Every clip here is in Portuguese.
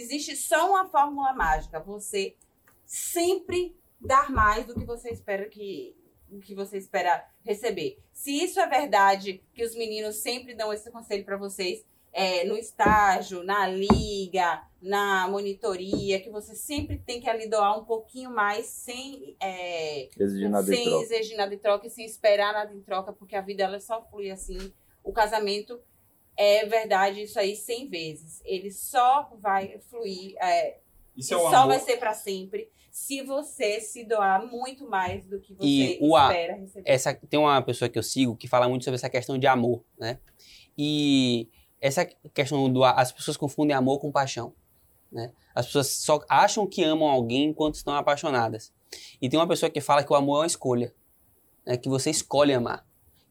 existe só uma fórmula mágica. Você sempre dar mais do que você espera que, que você espera receber. Se isso é verdade, que os meninos sempre dão esse conselho para vocês, é, no estágio, na liga, na monitoria, que você sempre tem que ali doar um pouquinho mais sem, é, Exigir nada em sem troca. exigir nada em troca e sem esperar nada em troca, porque a vida ela só flui assim. O casamento é verdade isso aí 100 vezes. Ele só vai fluir, é, Isso é o só amor. vai ser para sempre se você se doar muito mais do que você E o a- espera receber. essa tem uma pessoa que eu sigo que fala muito sobre essa questão de amor, né? E essa questão do as pessoas confundem amor com paixão, né? As pessoas só acham que amam alguém enquanto estão apaixonadas. E tem uma pessoa que fala que o amor é uma escolha, né? Que você escolhe amar.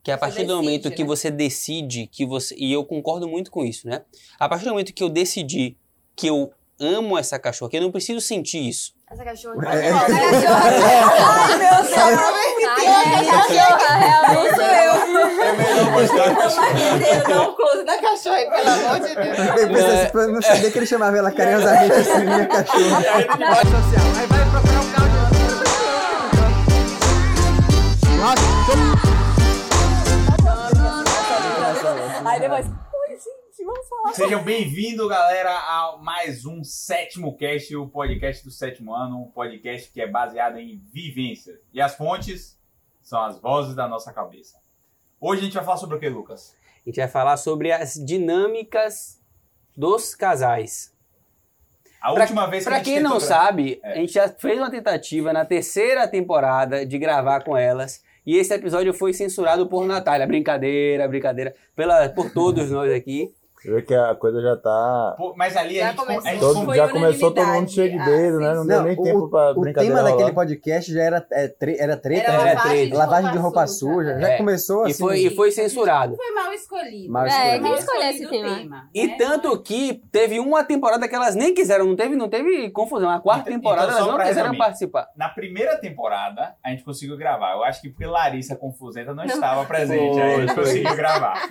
Que a Você partir do decide, momento que né? você decide que você e eu concordo muito com isso, né? A partir do momento que eu decidi que eu amo essa cachorra, que eu não preciso sentir isso. Essa cachorra. É. Essa Ai, meu Deus, Ai, cachorra, realmente sou eu. É melhor mostrar a cachorra. Deus, dá um close na cachorra aí, pelo amor de Deus. Eu pensei, pra não sabia que ele chamava ela carinhosamente assim, minha cachorra. social. Aí vai procurar um Aí depois, oi, gente, vamos falar. Sejam bem-vindos, galera, a mais um sétimo cast, o podcast do sétimo ano, um podcast que é baseado em vivência. E as fontes são as vozes da nossa cabeça. Hoje a gente vai falar sobre o que, Lucas? A gente vai falar sobre as dinâmicas dos casais. A Pra- última vez que a Pra quem não sabe, É. a gente já fez uma tentativa na terceira temporada de gravar com elas. E esse episódio foi censurado por Natália. Brincadeira, brincadeira. Pela, por todos nós aqui. Você vê que a coisa já tá. Pô, Mas ali Já a gente, começou. a gente Todo, Foi já começou todo mundo cheio de Ah, dedo, sim, né? Não deu Não, nem o- tempo pra O brincadeira. tema daquele rolar. podcast já era, é, tre- era treta, Era né? lavagem de lavagem de roupa suja. suja. Já É. começou E assim. foi, e foi censurado. Foi mal escolhido. Mal É, escolhido. quem Mal escolheu esse o tema? E né? tanto que teve uma temporada que elas nem quiseram, não teve, não teve confusão. A quarta Então- temporada então, elas não quiseram resumir. participar. Na primeira temporada, a gente conseguiu gravar. Eu acho que porque Larissa Confusenta não estava presente. aí a gente conseguiu gravar.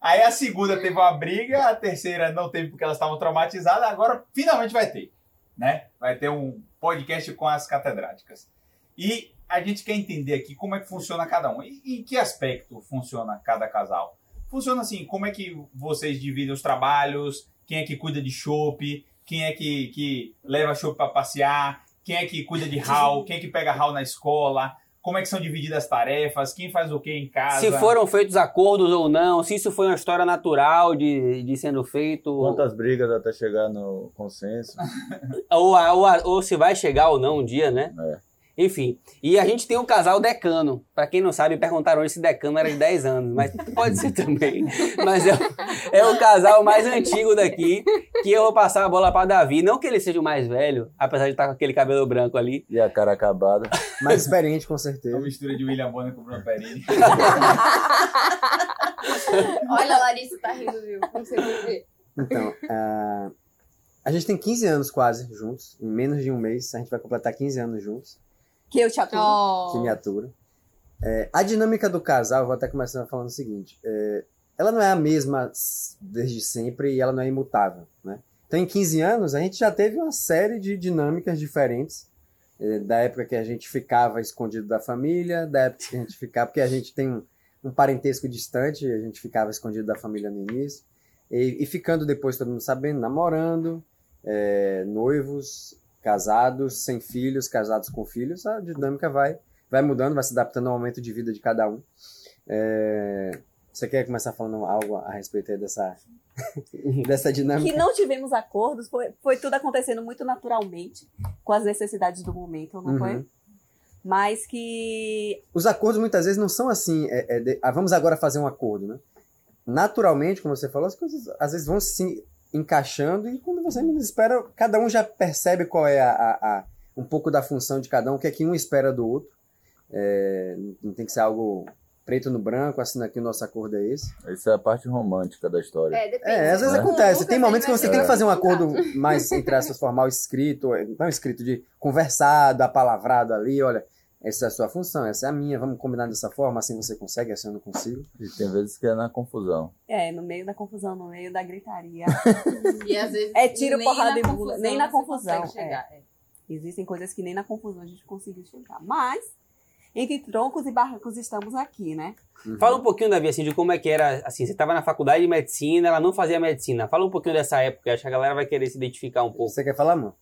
Aí a segunda teve uma briga, a terceira não teve porque elas estavam traumatizadas. Agora finalmente vai ter. Né? Vai ter um podcast com as catedráticas. E a gente quer entender aqui como é que funciona cada um. E em que aspecto funciona cada casal? Funciona assim, como é que vocês dividem os trabalhos, quem é que cuida de chopp, quem é que, que leva chopp para passear, quem é que cuida de hall, quem é que pega hall na escola, como é que são divididas as tarefas, quem faz o que em casa. Se foram feitos acordos ou não, se isso foi uma história natural de, de sendo feito. Quantas brigas até chegar no consenso? Ou, ou, ou se vai chegar ou não um dia, né? É. Enfim. E a gente tem o casal decano. Pra quem não sabe, perguntaram hoje se decano era de 10 anos, mas pode ser também. Mas é, o- é o casal mais antigo daqui, que eu vou passar a bola pra Davi. Não que ele seja o mais velho, apesar de estar com aquele cabelo branco ali. E a cara acabada. Mais experiente, com Uma certeza. mistura de William Bonner com o Bruno Perini. Olha, a Larissa tá rindo, viu? Não sei porquê. Então, ah, a gente tem 15 anos quase juntos. Em menos de um mês, a gente vai completar 15 anos juntos. Que eu te aturo. Que me atura. É, a dinâmica do casal, eu vou até começar falando o seguinte. é, ela não é a mesma desde sempre e ela não é imutável, né? Então, em 15 anos, a gente já teve uma série de dinâmicas diferentes. é, da época que a gente ficava escondido da família, da época que a gente ficava... Porque a gente tem um, um parentesco distante, a gente ficava escondido da família no início. E, e ficando depois, todo mundo sabendo, namorando, é, noivos, casados, sem filhos, casados com filhos, a dinâmica vai, vai mudando, vai se adaptando ao momento de vida de cada um. É, você quer começar falando algo a respeito dessa, dessa dinâmica? que não tivemos acordos, foi, foi tudo acontecendo muito naturalmente, com as necessidades do momento, não Uhum. foi? Mas que Os acordos muitas vezes não são assim, é, é de- ah, vamos agora fazer um acordo, né? Naturalmente, como você falou, as coisas às vezes vão se encaixando e quando você menos espera, cada um já percebe qual é a, a- a- um pouco da função de cada um, o que é que um espera do outro. É, não tem que ser algo preto no branco, assina aqui o nosso acordo é esse. Essa é a parte romântica da história. É, depende. É, às vezes né? acontece. Tem momentos que você vai tem que fazer um acordo mais, entre aspas, formal, escrito, não escrito de conversado, apalavrado ali, olha, essa é a sua função, essa é a minha, vamos combinar dessa forma, assim você consegue, assim eu não consigo. E tem vezes que é na confusão. É, no meio da confusão, no meio da gritaria. E às vezes. É tiro, nem porrada na e bula, confusão nem na você confusão, consegue chegar. É. Existem coisas que nem na confusão a gente conseguiu chegar. Mas, entre troncos e barrancos, estamos aqui, né? Uhum. Fala um pouquinho, Davi, assim, de como é que era, assim, você estava na faculdade de medicina, ela não fazia medicina. Fala um pouquinho dessa época, acho que a galera vai querer se identificar um pouco. Você quer falar, amor?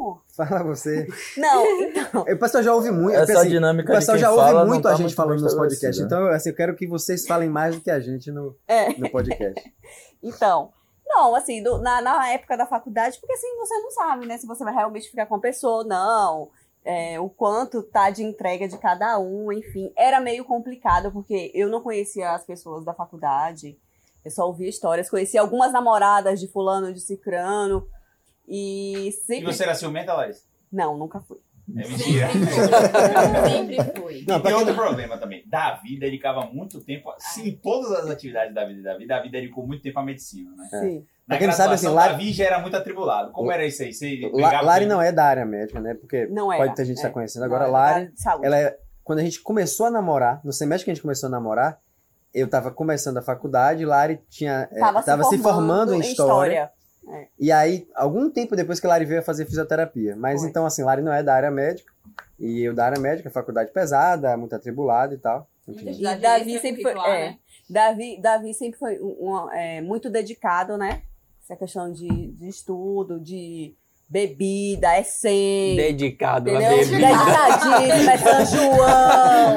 Amor. Fala você. Não, então. O pessoal já ouve muito. Essa assim, dinâmica o pessoal de já ouve fala muito não a tá gente muito falando nos podcasts. Então, assim, eu quero que vocês falem mais do que a gente no, É. no podcast. Então, não, assim, do- na, na época da faculdade, porque assim, você não sabe, né, se você vai realmente ficar com a pessoa ou não, é, o quanto tá de entrega de cada um, enfim. Era meio complicado, porque eu não conhecia as pessoas da faculdade, eu só ouvia histórias, conhecia algumas namoradas de fulano, de cicrano, e E sempre... você era ciumenta, Laís? Não, nunca fui. É mentira. Sempre fui. Não, E tem outro problema também. Davi dedicava muito tempo, sim, em todas as atividades da vida de Davi, Davi dedicou muito tempo à medicina, né? Sim. Na quem não sabe, assim, Lari- Davi já era muito atribulado. Como era isso aí? Você La- Lari não é da área médica, né? Porque Não era. pode ter gente que é. está conhecendo. Não, Agora, Lari, área de saúde. ela é, quando a gente começou a namorar, no semestre que a gente começou a namorar, eu tava começando a faculdade, Lari tinha, é, Tava, tava se formando em história. E aí, algum tempo depois que Lari veio fazer fisioterapia. Mas Foi. então, assim, Lari não é da área médica. E eu da área médica, faculdade pesada, muito atribulada e tal. E Davi sempre foi, é, né? Davi, Davi sempre foi um- um, é, muito dedicado, né? Essa questão de, de estudo, de bebida, é sem. Dedicado a Entendeu? bebida. Dedicadíssimo, é São João.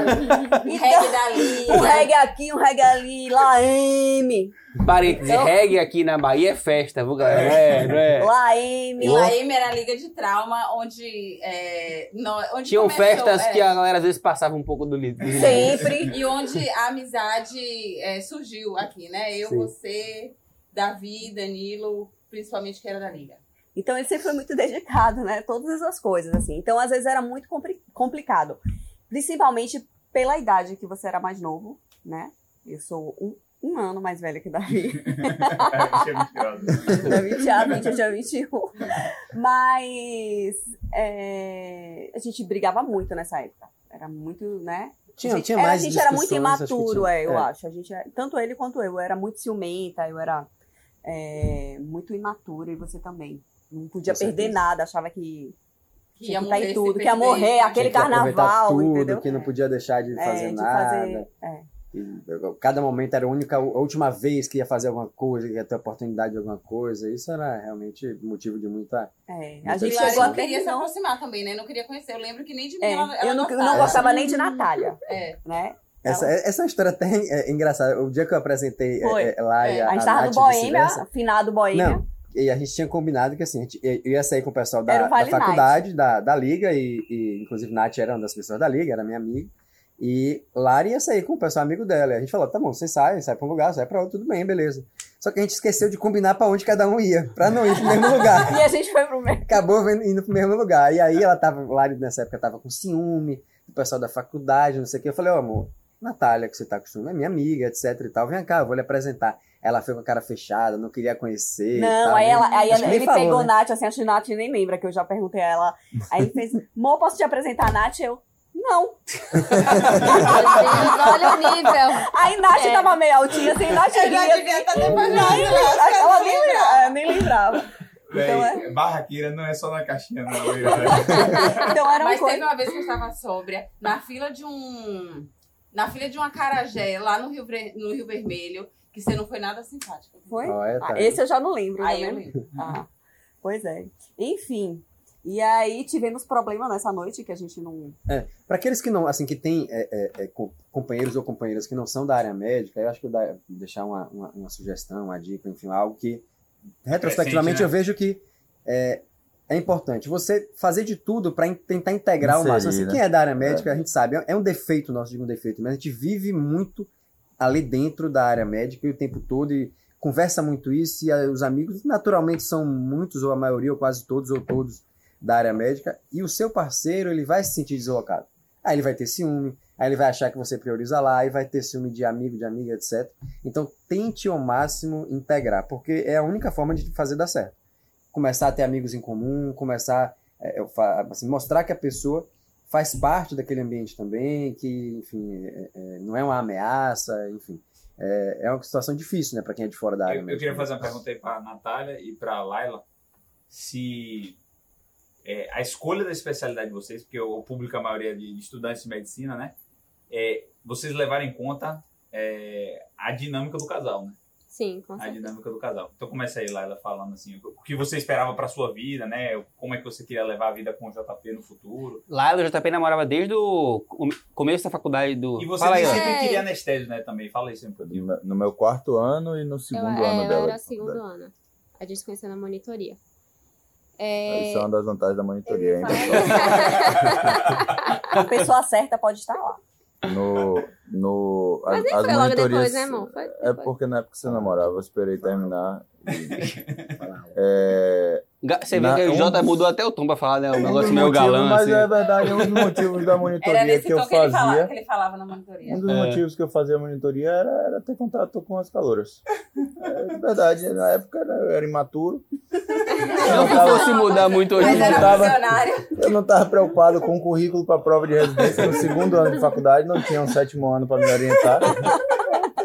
Um reggae dali. Um reggae aqui, um reggae ali, lá M. Parênteses, Então- reggae aqui na Bahia é festa, viu, galera? É, não é? Lá M. Lá M era a liga de trauma, onde. É, no- onde Tinham começou, festas é, que a galera às vezes passava um pouco do li- do limite. Sempre. E onde a amizade é, surgiu aqui, né? Eu, Sim. você, Davi, Danilo, principalmente que era da liga. Então ele sempre foi muito dedicado, né? Todas essas coisas, assim. Então, às vezes, era muito compli- complicado. Principalmente pela idade que você era mais novo, né? Eu sou um, um ano mais velha que Davi. Engraçado. Davi tinha 20, eu tinha 21. Mas é, a gente brigava muito nessa época. Era muito, né? Tinha, a gente, tinha era- mais a gente era muito imaturo, tinha. é, eu É. acho. A gente, era- tanto ele quanto eu. Eu era muito ciumenta, eu era é, muito imatura e você também. Não podia perder nada, achava que Que tinha ia morrer em tudo, que ia perder. morrer, aquele que carnaval, tudo, entendeu? que não podia deixar de É, fazer de nada. fazer- é. Cada momento era a única, a última vez que ia fazer alguma coisa, que ia ter oportunidade de alguma coisa. Isso era realmente motivo de muita. É, Muito a gente lá chegou ter queria se não, aproximar também, né? Não queria conhecer. Eu lembro que nem de mim é, ela, ela eu não, gostava. não gostava nem de Natália, É. né? Essa, essa história até é engraçada. O dia que eu apresentei é, Foi. é, lá e É, a, A gente tava no Boêmia, finado Boêmia. Não, e a gente tinha combinado que assim, a gente eu ia sair com o pessoal da, o Vale da faculdade, da, da Liga, e, e inclusive Nath era uma das pessoas da Liga, era minha amiga. E Lari ia sair com o pessoal amigo dela. E a gente falou: tá bom, você sai, sai pra um lugar, sai pra outro, tudo bem, beleza. Só que a gente esqueceu de combinar pra onde cada um ia, pra não ir pro mesmo lugar. E a gente foi pro meio. Acabou indo pro mesmo lugar. E aí ela tava, Lari nessa época tava com ciúme, do pessoal da faculdade, não sei o que. Eu falei: ô amor, Natália, que você tá ciúme, é minha amiga, etc e tal. Vem cá, eu vou lhe apresentar. Ela foi com a cara fechada, não queria conhecer. Não, tal, aí, né? ela, aí ele falou, pegou né? Nath, assim, acho que Nath nem lembra, que eu já perguntei a ela. Aí ele fez, Mô, posso te apresentar a Nath? Eu, não. Olha o nível. Aí Nath É. tava meio altinha, assim, Nath Eu já ria, devia estar nem, depois ela nem, lembra- nem lembrava. Então, Véi, barraqueira não é só na caixinha, não. né? Então era uma Mas coisa... teve uma vez que eu estava sóbria, na fila de um. Na fila de um acarajé, lá no Rio, no Rio Vermelho, que você não foi nada simpática. Foi? Ó, é, tá Ah, esse eu já não lembro, Aí né? eu lembro. Ah, pois é. Enfim. E aí tivemos problema nessa noite que a gente não. Para aqueles que não, assim, que tem é, é, é, co- companheiros ou companheiras que não são da área médica, eu acho que eu dar, deixar uma, uma, uma sugestão, uma dica, enfim, algo que retrospectivamente né? eu vejo que é, é importante você fazer de tudo para tentar integrar o máximo. Assim, né? quem é da área médica, a gente sabe, é, é um defeito nosso, digo um defeito, mas a gente vive muito ali dentro da área médica e o tempo todo e conversa muito isso e ah, os amigos naturalmente são muitos ou a maioria ou quase todos ou todos da área médica e o seu parceiro ele vai se sentir deslocado. Aí ele vai ter ciúme, aí ele vai achar que você prioriza lá, aí vai ter ciúme de amigo, de amiga, etc. Então tente ao máximo integrar, porque é a única forma de fazer dar certo. Começar a ter amigos em comum, começar é, assim, mostrar que a pessoa faz parte daquele ambiente também, que, enfim, é- é, não é uma ameaça, enfim. É, é uma situação difícil, né, para quem é de fora da área. Eu, eu queria fazer uma pergunta aí para Natália e para Laila. Se é, a escolha da especialidade de vocês, porque o público, a maioria de estudantes de medicina, né? É, vocês levarem em conta é, a dinâmica do casal, né? Sim, com A certeza. dinâmica do casal. Então começa aí, Laila, falando assim, o que você esperava para sua vida, né? Como é que você queria levar a vida com o JP no futuro. Lá o JP namorava desde o com- começo da faculdade do. E você Fala aí, sempre É. queria anestésio, né? Também. Fala aí sempre No No meu quarto ano e no Eu, segundo é, ano eu dela. era segundo ano. A gente se conheceu na monitoria. É, Isso é uma das vantagens da monitoria ainda. A pessoa certa pode estar lá. No, no, Mas nem as foi logo monitorias- depois, né, amor? Foi É depois. porque na época que você namorava, eu esperei terminar. e- É, Você vê que o um Jota dos- mudou até o tom pra falar, né? O um dos negócio meio galã, Mas assim. é verdade, um dos motivos da Era monitoria nesse que eu tom que ele, falava, fazia. que ele falava na monitoria. Um dos É. motivos que eu fazia a monitoria era, era ter contato com as caloras. É verdade, na época eu era imaturo. Não que fosse mudar muito hoje. Mas não era tava-. Eu não estava preocupado com o currículo para prova de residência no segundo ano de faculdade, não tinha um sétimo ano para me orientar.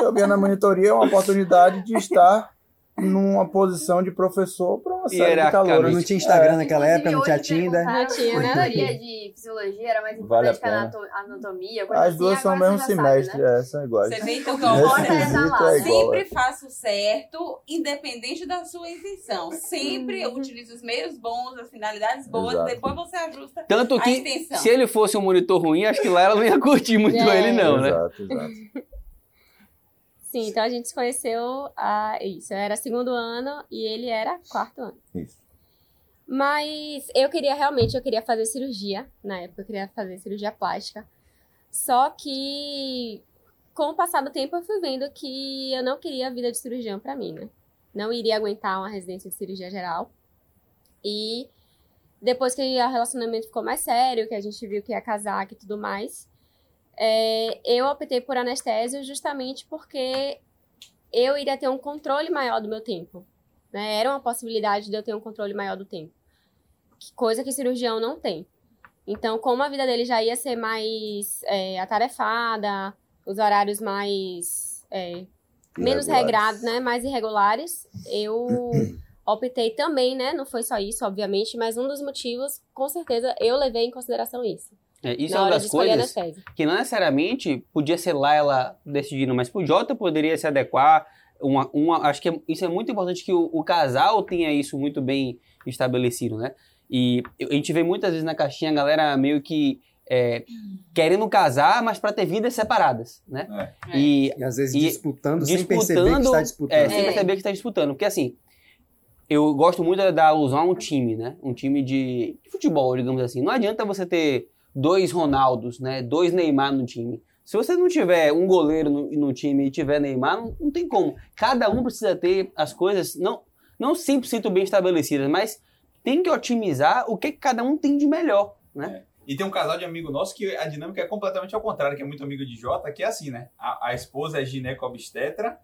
Eu via na monitoria uma oportunidade de estar numa posição de professor de Hierarquicamente. calouros. Não tinha Instagram naquela Inclusive, época, não tinha Tinder. Não tinha teoria de fisiologia era mais Vale a importante que anatomia. As assim, duas são o mesmo já sabe, semestre, né? é, são iguais. Você vê então que eu é igual, é sempre é. faço certo, independente da sua intenção. Sempre eu utilizo os meios bons, as finalidades boas, Exato. depois você ajusta Tanto a que, intenção. se ele fosse um monitor ruim, acho que lá ela não ia curtir muito É. ele, não, né? Exato, exato. Sim, então a gente se conheceu a isso. Eu era segundo ano e ele era quarto ano. Isso. Mas eu queria realmente, eu queria fazer cirurgia. Na época eu queria fazer cirurgia plástica. Só que com o passar do tempo eu fui vendo que eu não queria a vida de cirurgião pra mim, né? Não iria aguentar uma residência de cirurgia geral. E depois que o relacionamento ficou mais sério, que a gente viu que ia casar e tudo mais, é, eu optei por anestésio justamente porque eu iria ter um controle maior do meu tempo. Né? Era uma possibilidade de eu ter um controle maior do tempo. Que- Coisa que cirurgião não tem. Então, como a vida dele já ia ser mais é, atarefada, os horários mais. é, menos regrados, né? Mais irregulares, eu optei também, né? Não foi só isso, obviamente, mas um dos motivos, com certeza, eu levei em consideração isso. É, isso na é uma das coisas que não necessariamente podia ser lá ela decidindo, mas pro Jota poderia se adequar. Uma, uma, acho que é- isso é muito importante que o, o casal tenha isso muito bem estabelecido, né? E a gente vê muitas vezes na caixinha a galera meio que é, querendo casar, mas para ter vidas separadas, né? É. E E às vezes E disputando, sem perceber que disputando, está é, disputando. sem perceber que está disputando. Porque assim, eu gosto muito da- da alusão a um time, né? Um time de, de futebol, digamos assim. Não adianta você ter dois Ronaldos, né? Dois Neymar no time. Se você não tiver um goleiro no, no time e tiver Neymar, não, não tem como. Cada um precisa ter as coisas, não, não 100% bem estabelecidas, mas tem que otimizar o que cada um tem de melhor, né? E tem um casal de amigo nosso que a dinâmica é completamente ao contrário, que é muito amigo de Jota, que é assim, né? A, a esposa é gineco-obstetra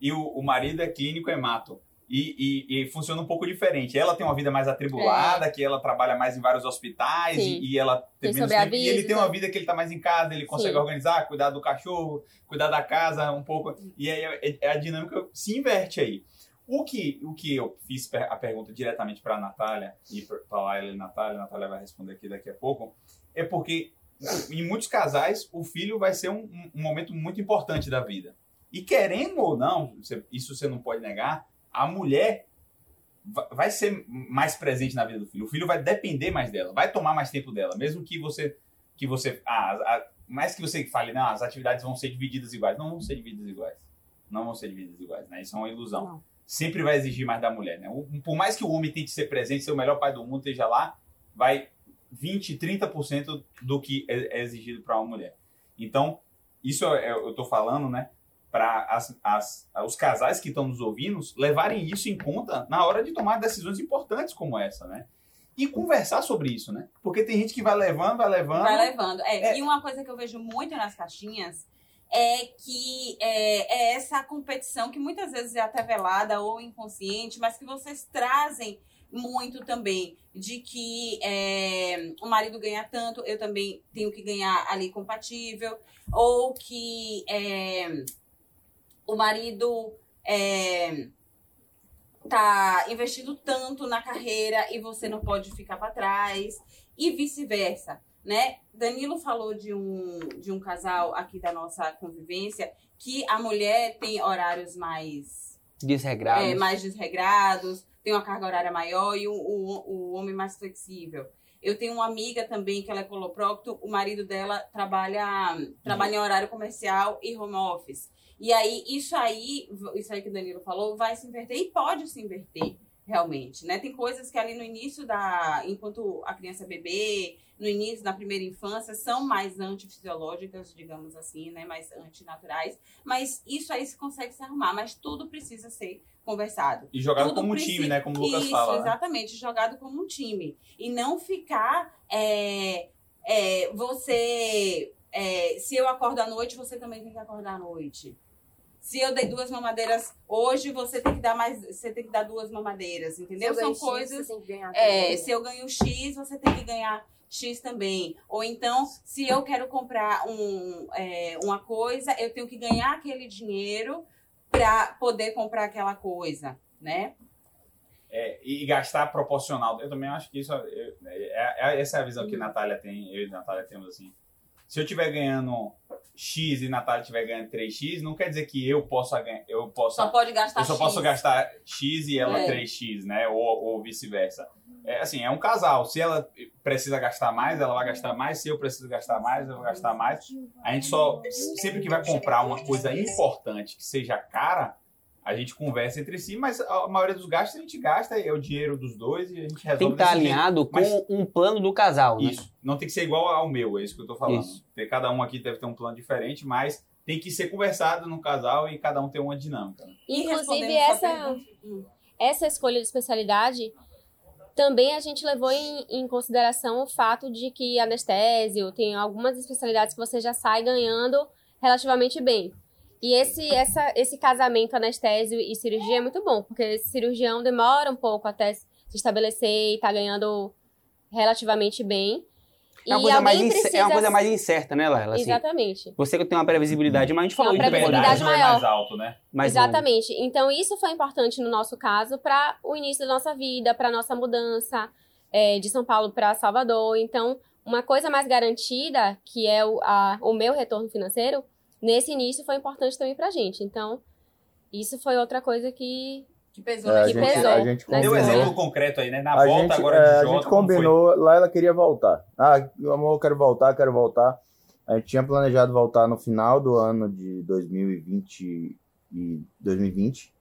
e o, o marido é clínico hemato. E, e, e funciona um pouco diferente. Ela tem uma vida mais atribulada, que ela trabalha mais em vários hospitais e, e ela tem, Tem menos tempo. E ele tem uma vida que ele tá mais em casa, ele consegue Sim. organizar, cuidar do cachorro, cuidar da casa um pouco. E aí é- é- a dinâmica se inverte aí. O que, o que eu fiz a pergunta diretamente para a Natália, e para Laila e Natália, a Natália vai responder aqui daqui a pouco, é porque em muitos casais o filho vai ser um, um- momento muito importante da vida. E querendo ou não, isso você não pode negar, a mulher va- vai ser mais presente na vida do filho. O filho vai depender mais dela, vai tomar mais tempo dela, mesmo que você que você ah, a- mais que você fale, não, as atividades vão ser divididas iguais, não vão ser divididas iguais. Não vão ser divididas iguais, né? Isso é uma ilusão. Não. Sempre vai exigir mais da mulher, né? Por mais que o homem tente ser presente, ser o melhor pai do mundo, esteja lá, vai 20, 30% do que é é exigido para uma mulher. Então, isso é- eu estou falando, né? Para os casais que estão nos ouvindo levarem isso em conta na hora de tomar decisões importantes como essa, né? E conversar sobre isso, né? Porque tem gente que vai levando, vai levando. Vai levando. É, É. E uma coisa que eu vejo muito nas caixinhas é que é, é essa competição que muitas vezes é até velada ou inconsciente, mas que vocês trazem muito também de que é, o marido ganha tanto, eu também tenho que ganhar ali compatível, ou que é, o marido é, tá investindo tanto na carreira e você não pode ficar para trás e vice-versa, né? Danilo falou de um de um casal aqui da nossa convivência que a mulher tem horários mais Desregrado. é, mais desregrados, tem uma carga horária maior e o, o, o homem mais flexível. Eu tenho uma amiga também que ela é coloprocto, o marido dela trabalha, trabalha em horário comercial e home office. E aí, isso aí, isso aí que o Danilo falou, vai se inverter e pode se inverter realmente, né? Tem coisas que ali no início da, enquanto a criança é bebê, no início, na primeira infância, são mais antifisiológicas, digamos assim, né? Mais antinaturais. Mas isso aí se consegue se arrumar, mas tudo precisa ser conversado. E jogado Tudo como um time, né? Como o Lucas Isso, fala. né? exatamente, jogado como um time. E não ficar. é, é, você. É, se eu acordo à noite, você também tem que acordar à noite. Se eu dei duas mamadeiras hoje, você tem que dar mais. Você tem que dar duas mamadeiras, entendeu? Se eu São X, coisas. você tem que ganhar É, se eu ganho X, você tem que ganhar X também. Ou então, se eu quero comprar um, é, uma coisa, eu tenho que ganhar aquele dinheiro para poder comprar aquela coisa, né? É, e gastar proporcional. Eu também acho que isso. é- é- é- essa é a visão que a Natália tem, eu e a Natália temos assim. Se eu estiver ganhando X e Natália estiver ganhando 3X, não quer dizer que eu possa ganhar. Eu posso, Só pode gastar eu só X. posso gastar X e ela É. 3X, né? Ou, ou vice-versa. É assim, é um casal. Se ela precisa gastar mais, ela vai gastar mais. Se eu preciso gastar mais, eu vou gastar mais. A gente só, sempre que vai comprar uma coisa importante que seja cara, a gente conversa entre si, mas a maioria dos gastos a gente gasta, é o dinheiro dos dois e a gente resolve Tem que estar jeito. alinhado com Mas- um plano do casal, né? Isso. Não tem que ser igual ao meu, é isso que eu tô falando. Isso. Cada um aqui deve ter um plano diferente, mas tem que ser conversado no casal e cada um tem uma dinâmica. Inclusive, essa, Hum. essa escolha de especialidade também a gente levou em, em consideração o fato de que anestésio tem algumas especialidades que você já sai ganhando relativamente bem. E esse, essa, esse casamento anestésio e cirurgia é muito bom, porque esse cirurgião demora um pouco até se estabelecer e tá ganhando relativamente bem. É uma, e coisa mais, precisa... é uma coisa mais incerta, né, Laila? Assim, Exatamente. Você que tem uma previsibilidade, mas a gente Tem falou uma de previsibilidade não é maior. mais alto, né? mais longo. Exatamente. Então, isso foi importante no nosso caso para o início da nossa vida, para nossa mudança é, de São Paulo para Salvador. Então, uma coisa mais garantida, que é o, a- o meu retorno financeiro, nesse início foi importante também para a gente. Então, isso foi outra coisa que. Que pesou É, na a que gente, pesou. a gente Né? Um combinou. exemplo concreto aí, né? Na a volta gente, agora é, de a Jota, gente como foi? combinou, lá ela queria voltar. Ah, amor, eu quero voltar, quero voltar. A gente tinha planejado voltar no final do ano de 2020 e 2020.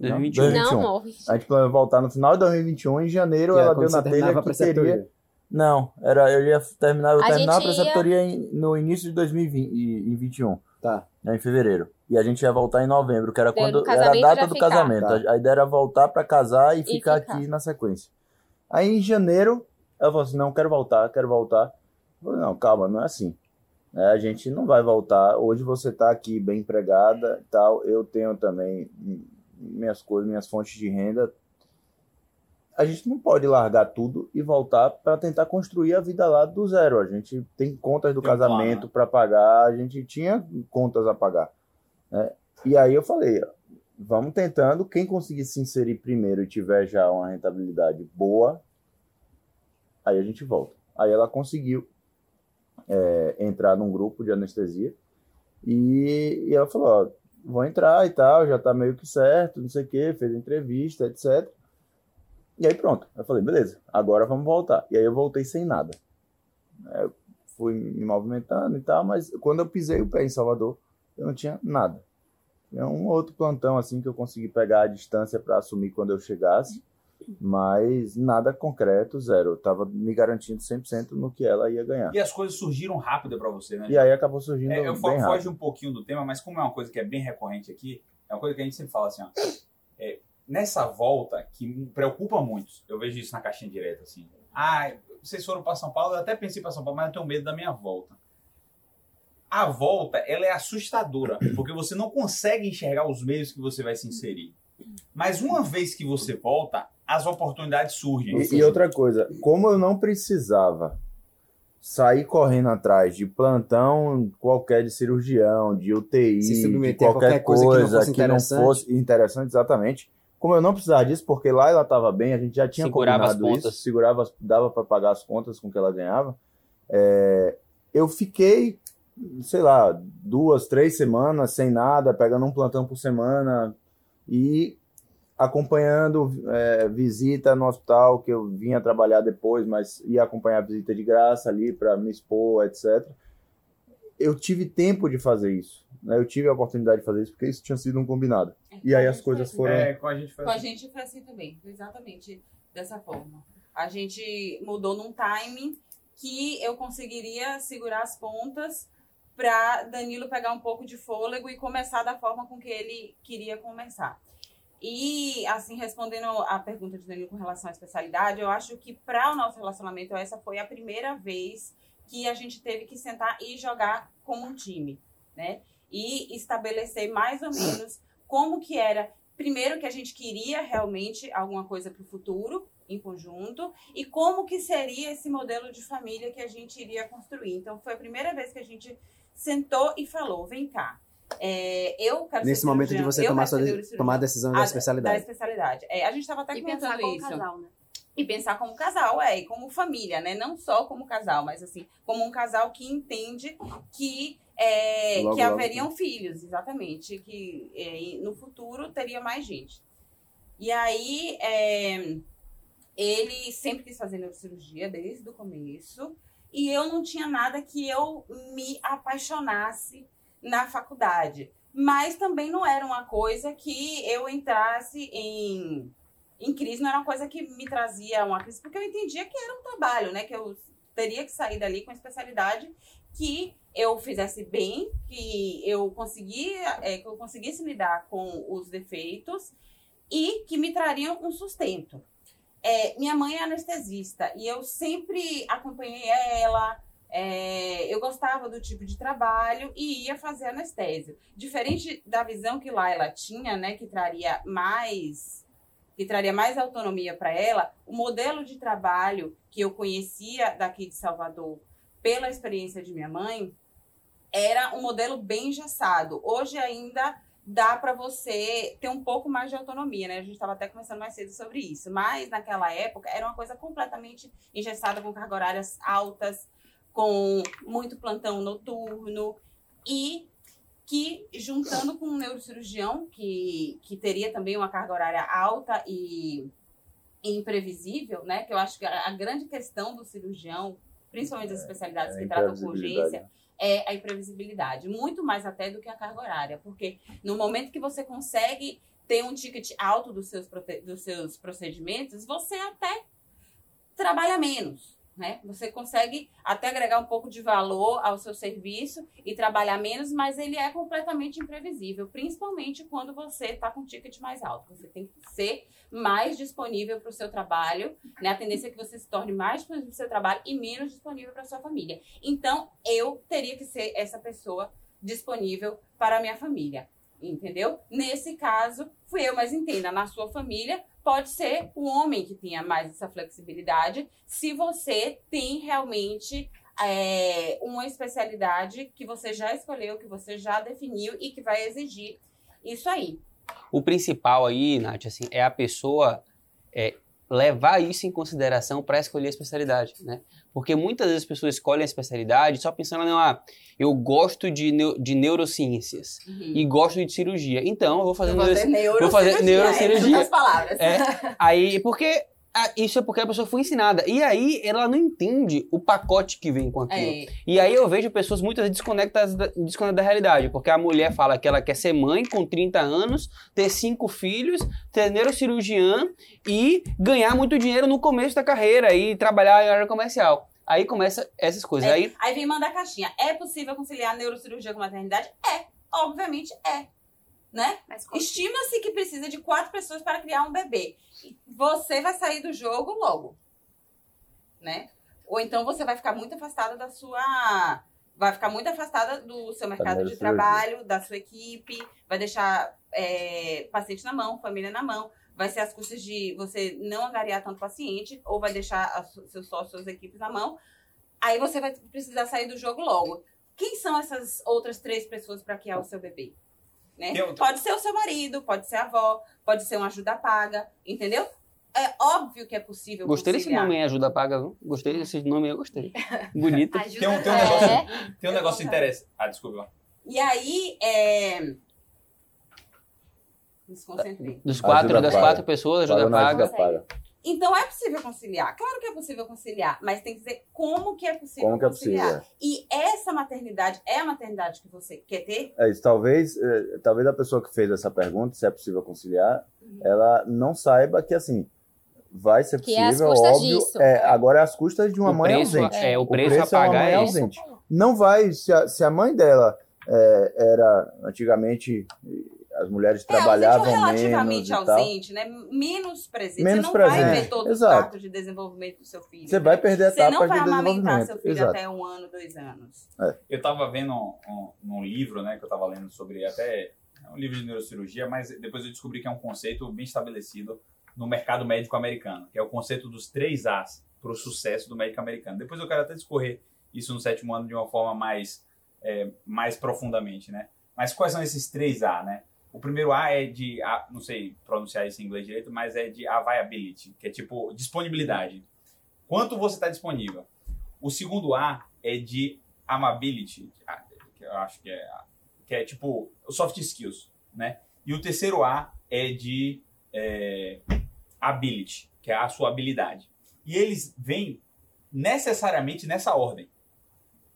Não, 2021. 2021. Não, amor. A gente planejou voltar no final de 2021. Em janeiro Que era ela deu na telha a que teria... preceptoria. Não, era, eu ia terminar, eu A terminava a ia- preceptoria em- no início de 2021, Tá. né, em fevereiro. E a gente ia voltar em novembro, que era quando era a data do ficar. casamento. Tá. A, a ideia era voltar pra casar e, ficar, ficar. aqui na sequência. Aí em janeiro, ela falou assim: não, quero voltar, quero voltar. Eu falei, não, calma, não é assim. É, a gente não vai voltar. Hoje você tá aqui bem empregada e tal. Eu tenho também minhas coisas, minhas fontes de renda. A gente não pode largar tudo e voltar para tentar construir a vida lá do zero. A gente tem contas do Tem casamento né? para pagar, a gente tinha contas a pagar. né? E aí eu falei, vamos tentando, quem conseguir se inserir primeiro e tiver já uma rentabilidade boa, aí a gente volta. Aí ela conseguiu é, entrar num grupo de anestesia e, e ela falou, ó, vou entrar e tal, já tá meio que certo, não sei o que, fez entrevista, etc. E aí pronto, eu falei, beleza, agora vamos voltar. E aí eu voltei sem nada. É, Eu fui me movimentando e tal, mas quando eu pisei o pé em Salvador, eu não tinha nada. Tinha um outro plantão assim que eu consegui pegar a distância para assumir quando eu chegasse, mas nada concreto, zero. Eu tava me garantindo 100% no que ela ia ganhar. E as coisas surgiram rápido pra você, né? E aí acabou surgindo É, eu bem fo- rápido. foge um pouquinho do tema, mas como é uma coisa que é bem recorrente aqui, é uma coisa que a gente sempre fala assim, ó. é, nessa volta, que me preocupa muito, eu vejo isso na caixinha direta, assim. Ah, vocês foram para São Paulo, eu até pensei para São Paulo, mas eu tenho medo da minha volta. A volta, ela é assustadora, porque você não consegue enxergar os meios que você vai se inserir. Mas uma vez que você volta, as oportunidades surgem. E, e outra coisa, como eu não precisava sair correndo atrás de plantão qualquer de cirurgião, de UTI, Se de qualquer qualquer coisa que não fosse que não interessante. fosse interessante, exatamente. Como eu não precisava disso, porque lá ela estava bem, a gente já tinha Segurava as combinado isso, segurava, dava para pagar as contas com que ela ganhava. É, eu fiquei, sei lá, duas, três semanas sem nada, pegando um plantão por semana e acompanhando é, visita no hospital, que eu vinha trabalhar depois, mas ia acompanhar a visita de graça ali para me expor, etc. Eu tive tempo de fazer isso. Né? Eu tive a oportunidade de fazer isso porque isso tinha sido um combinado. E aí as coisas foram. É, com a gente foi Com a assim. gente foi assim também, exatamente dessa forma. A gente mudou num timing que eu conseguiria segurar as pontas para Danilo pegar um pouco de fôlego e começar da forma com que ele queria começar. E, assim, respondendo à pergunta de Danilo com relação à especialidade, eu acho que para o nosso relacionamento, essa foi a primeira vez que a gente teve que sentar e jogar como um time, né? E estabelecer mais ou menos como que era primeiro que a gente queria realmente alguma coisa para o futuro em conjunto e como que seria esse modelo de família que a gente iria construir. Então foi a primeira vez que a gente sentou e falou, vem cá, é, eu quero Nesse ser momento de você tomar, sua, de- tomar a decisão Ah, da Da especialidade. especialidade. É, a gente estava até E comentando como isso. casal, né? E pensar como casal, é, e como família, né? Não só como casal, mas assim, como um casal que entende que, é, Logo, que logo. haveriam filhos, exatamente. Que é, no futuro teria mais gente. E aí, é, ele sempre quis fazer neurocirurgia desde o começo. E eu não tinha nada que eu me apaixonasse na faculdade. Mas também não era uma coisa que eu entrasse em em crise não era uma coisa que me trazia uma crise, porque eu entendia que era um trabalho, né? Que eu teria que sair dali com especialidade que eu fizesse bem, que eu conseguia, é, que eu conseguisse lidar com os defeitos e que me trariam um sustento. É, minha mãe é anestesista e eu sempre acompanhei ela. é, eu gostava do tipo de trabalho e ia fazer anestésio. Diferente da visão que lá ela tinha, né, que traria mais que traria mais autonomia para ela, o modelo de trabalho que eu conhecia daqui de Salvador pela experiência de minha mãe era um modelo bem engessado. Hoje ainda dá para você ter um pouco mais de autonomia, né? A gente estava até conversando mais cedo sobre isso, mas naquela época era uma coisa completamente engessada com cargas horárias altas, com muito plantão noturno e que juntando com um neurocirurgião que, que teria também uma carga horária alta e, e imprevisível, né? Que eu acho que a, a grande questão do cirurgião, principalmente das especialidades é que tratam com urgência, é a imprevisibilidade, muito mais até do que a carga horária, porque no momento que você consegue ter um ticket alto dos seus, dos seus procedimentos, você até trabalha menos, né? Você consegue até agregar um pouco de valor ao seu serviço e trabalhar menos, mas ele é completamente imprevisível, principalmente quando você está com um ticket mais alto. Você tem que ser mais disponível para o seu trabalho, né? A tendência é que você se torne mais disponível para o seu trabalho e menos disponível para sua família. Então, eu teria que ser essa pessoa disponível para a minha família. Entendeu? Nesse caso, fui eu, mas entenda, na sua família, pode ser o homem que tenha mais essa flexibilidade, se você tem realmente é, uma especialidade que você já escolheu, que você já definiu e que vai exigir isso aí. O principal aí, Nath, assim, é a pessoa é, levar isso em consideração para escolher a especialidade, né? Porque muitas vezes as pessoas escolhem a especialidade só pensando, não, ah, eu gosto de, neu- de neurociências e gosto de cirurgia. Então, eu vou fazer, Eu vou fazer neuroci- vou fazer neurocirurgia, neurocirurgia. é, palavras. É, aí, porque ah, isso é porque a pessoa foi ensinada. E aí, ela não entende o pacote que vem com aquilo. É. E aí eu vejo pessoas muitas vezes desconectadas da, desconectadas da realidade, porque a mulher fala que ela quer ser mãe com 30 anos, ter cinco filhos, ser neurocirurgiã e ganhar muito dinheiro no começo da carreira e trabalhar em área comercial. Aí começa essas coisas. É, Aí, aí vem mandar a caixinha. É possível conciliar neurocirurgia com maternidade? É. Obviamente é. Né? Estima-se que precisa de quatro pessoas para criar um bebê. Você vai sair do jogo logo. Né? Ou então você vai ficar muito afastada da sua. Vai ficar muito afastada do seu mercado de trabalho, da sua equipe, vai deixar é, paciente na mão, família na mão. vai ser às custas de você não angariar tanto paciente, ou vai deixar as- seus sócios, suas equipes na mão. Aí você vai precisar sair do jogo logo. Quem são essas outras três pessoas para criar o seu bebê? Né? Um- Pode ser o seu marido, pode ser a avó, pode ser uma ajuda paga, entendeu? É óbvio que é possível Gostei desse conciliar. nome aí, ajuda paga, viu? Gostei desse nome aí, eu gostei. Bonito. Ajuda Tem um, tem um é. negócio, tem um negócio interessante. Ah, desculpa. E aí, é... Desconcentrei. Dos quatro, Ajuda das paga. quatro pessoas, ajuda Paga paga. Então é possível conciliar. Claro que é possível conciliar, mas tem que dizer como que é possível Como que é conciliar. possível? E essa maternidade é a maternidade que você quer ter? É isso, talvez, eh, talvez a pessoa que fez essa pergunta, se é possível conciliar, Uhum. ela não saiba que assim vai ser Que é às possível, custas óbvio. disso. É, agora é às custas de uma O mãe preço, ausente. é, o O preço, preço a é uma pagar mãe é ausente. Não vai, se a, se a mãe dela eh, era antigamente as mulheres trabalhavam é, ou menos relativamente e tal. ausente, né? Menos presente. Menos você não vai presente, ver todos exato. os partos de desenvolvimento do seu filho. Você vai perder Você não vai de amamentar desenvolvimento. seu filho Exato. até um ano, dois anos. Eu tava vendo um, um, num livro, né, que eu tava lendo sobre até é um livro de neurocirurgia, mas depois eu descobri que é um conceito bem estabelecido no mercado médico americano, que é o conceito dos três As para o sucesso do médico americano. Depois eu quero até discorrer isso no sétimo ano de uma forma mais, é, mais profundamente, né? Mas quais são esses três A, né? O primeiro A é de, não sei pronunciar isso em inglês direito, mas é de availability, que é tipo disponibilidade. Quanto você está disponível? O segundo A é de amability, que eu acho que é, que é tipo soft skills, né? E o terceiro A é de é, ability, que é a sua habilidade. E eles vêm necessariamente nessa ordem.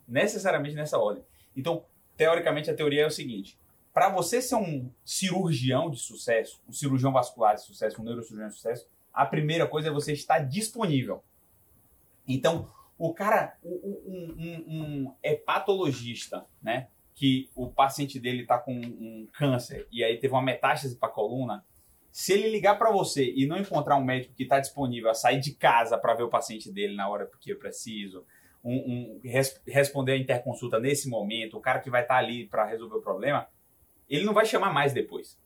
Necessariamente nessa ordem. Então, teoricamente, a teoria é o seguinte: para você ser um cirurgião de sucesso, um cirurgião vascular de sucesso, um neurocirurgião de sucesso, a primeira coisa é você estar disponível. Então, o cara, um, um- um- hepatologista, né? Que o paciente dele está com um câncer e aí teve uma metástase para a coluna, se ele ligar para você e não encontrar um médico que está disponível a sair de casa para ver o paciente dele na hora que eu preciso, um, um- res- responder a interconsulta nesse momento, o cara que vai estar ali para resolver o problema, ele não vai chamar mais depois.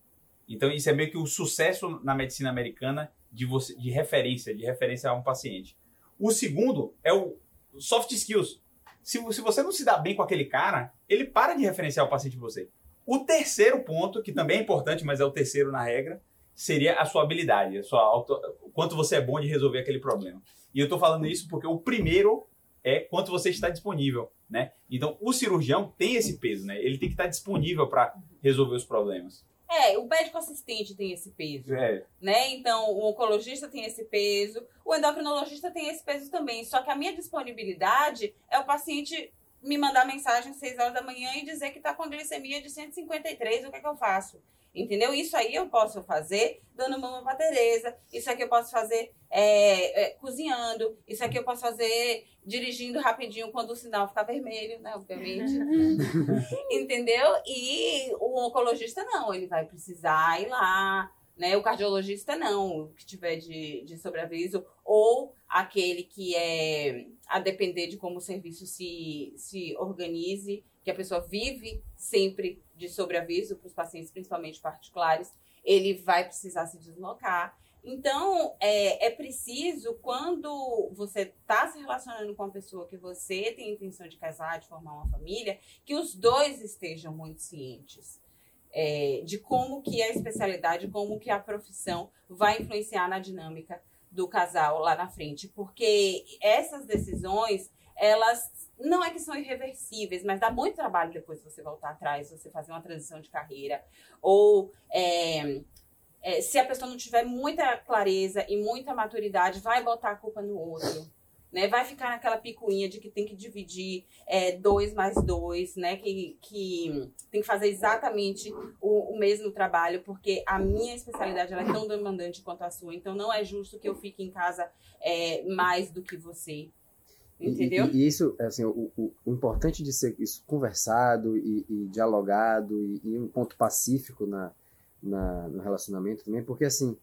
Então isso é meio que o sucesso na medicina americana de você de referência, de referência a um paciente. O segundo é o soft skills. Se, se você não se dá bem com aquele cara, ele para de referenciar o paciente de você. O terceiro ponto, que também é importante, mas é o terceiro na regra, seria a sua habilidade, a sua auto, quanto você é bom de resolver aquele problema. E eu estou falando isso porque o primeiro é quanto você está disponível, né? Então, o cirurgião tem esse peso, né? Ele tem que estar disponível para resolver os problemas. É, o médico assistente tem esse peso. É, né? Então, o oncologista tem esse peso, o endocrinologista tem esse peso também. Só que a minha disponibilidade é o paciente me mandar mensagem às 6 horas da manhã e dizer que está com a glicemia de 153, o que é que eu faço? Entendeu? Isso aí eu posso fazer dando mama pra Tereza, isso aqui eu posso fazer é, é, cozinhando, isso aqui eu posso fazer dirigindo rapidinho quando o sinal ficar vermelho, né? Obviamente. Entendeu? E o oncologista não, ele vai precisar ir lá, né? O cardiologista não, o que tiver de, de sobreaviso, ou aquele que é a depender de como o serviço se, se organize, que a pessoa vive sempre de sobreaviso para os pacientes, principalmente particulares, ele vai precisar se deslocar. Então, é, é preciso, quando você está se relacionando com uma pessoa que você tem a intenção de casar, de formar uma família, que os dois estejam muito cientes é, de como que a especialidade, como que a profissão vai influenciar na dinâmica do casal lá na frente. Porque essas decisões, elas não é que são irreversíveis, mas dá muito trabalho depois você voltar atrás, você fazer uma transição de carreira. Ou é, é, se a pessoa não tiver muita clareza e muita maturidade, vai botar a culpa no outro. Né? Vai ficar naquela picuinha de que tem que dividir é, dois mais dois, né? Que, que tem que fazer exatamente o, o mesmo trabalho, porque a minha especialidade é tão demandante quanto a sua. Então não é justo que eu fique em casa é, mais do que você. Entendeu? E, e- e isso, assim, o, o- o importante de ser isso conversado e, e dialogado e, um ponto pacífico na, na- no relacionamento também, porque assim,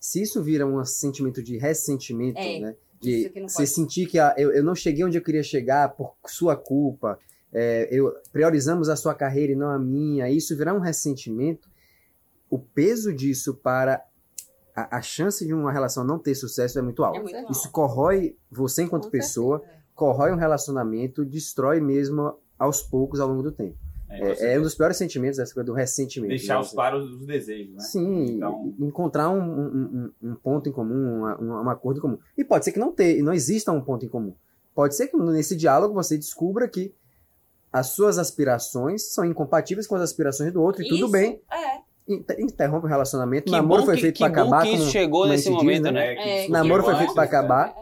se isso vira um sentimento de ressentimento, É, né? De você sentir que ah, eu, eu não cheguei onde eu queria chegar por sua culpa, é, eu priorizamos a sua carreira e não a minha, isso virar um ressentimento, o peso disso para a, a chance de uma relação não ter sucesso é muito alta. É muito alto. Isso corrói você enquanto Com pessoa, corrói um relacionamento, destrói mesmo aos poucos ao longo do tempo. É, é um dos piores sentimentos, essa coisa do ressentimento. Deixar né? os claros os desejos, né? Sim, Então- encontrar um, um- um- ponto em comum, uma, uma- um acordo em comum. E pode ser que não, ter, não exista um ponto em comum. Pode ser que nesse diálogo você descubra que as suas aspirações são incompatíveis com as aspirações do outro, e tudo Isso, bem, É. inter- interrompe o relacionamento. Que namoro foi que- feito para acabar. que isso como- chegou como nesse gente diz, momento, né? né? É, É, Namoro foi feito para né? acabar.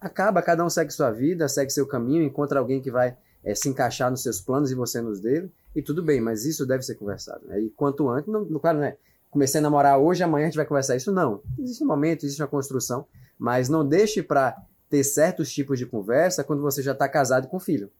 Acaba, cada um segue sua vida, segue seu caminho, encontra alguém que vai eh, se encaixar nos seus planos e você nos dele, e tudo bem, mas isso deve ser conversado. Né? E quanto antes, não, não- claro, né? Comecei a namorar hoje, amanhã a gente vai conversar isso. Não. Existe um momento, existe uma construção, mas não deixe para ter certos tipos de conversa quando você já está casado com filho.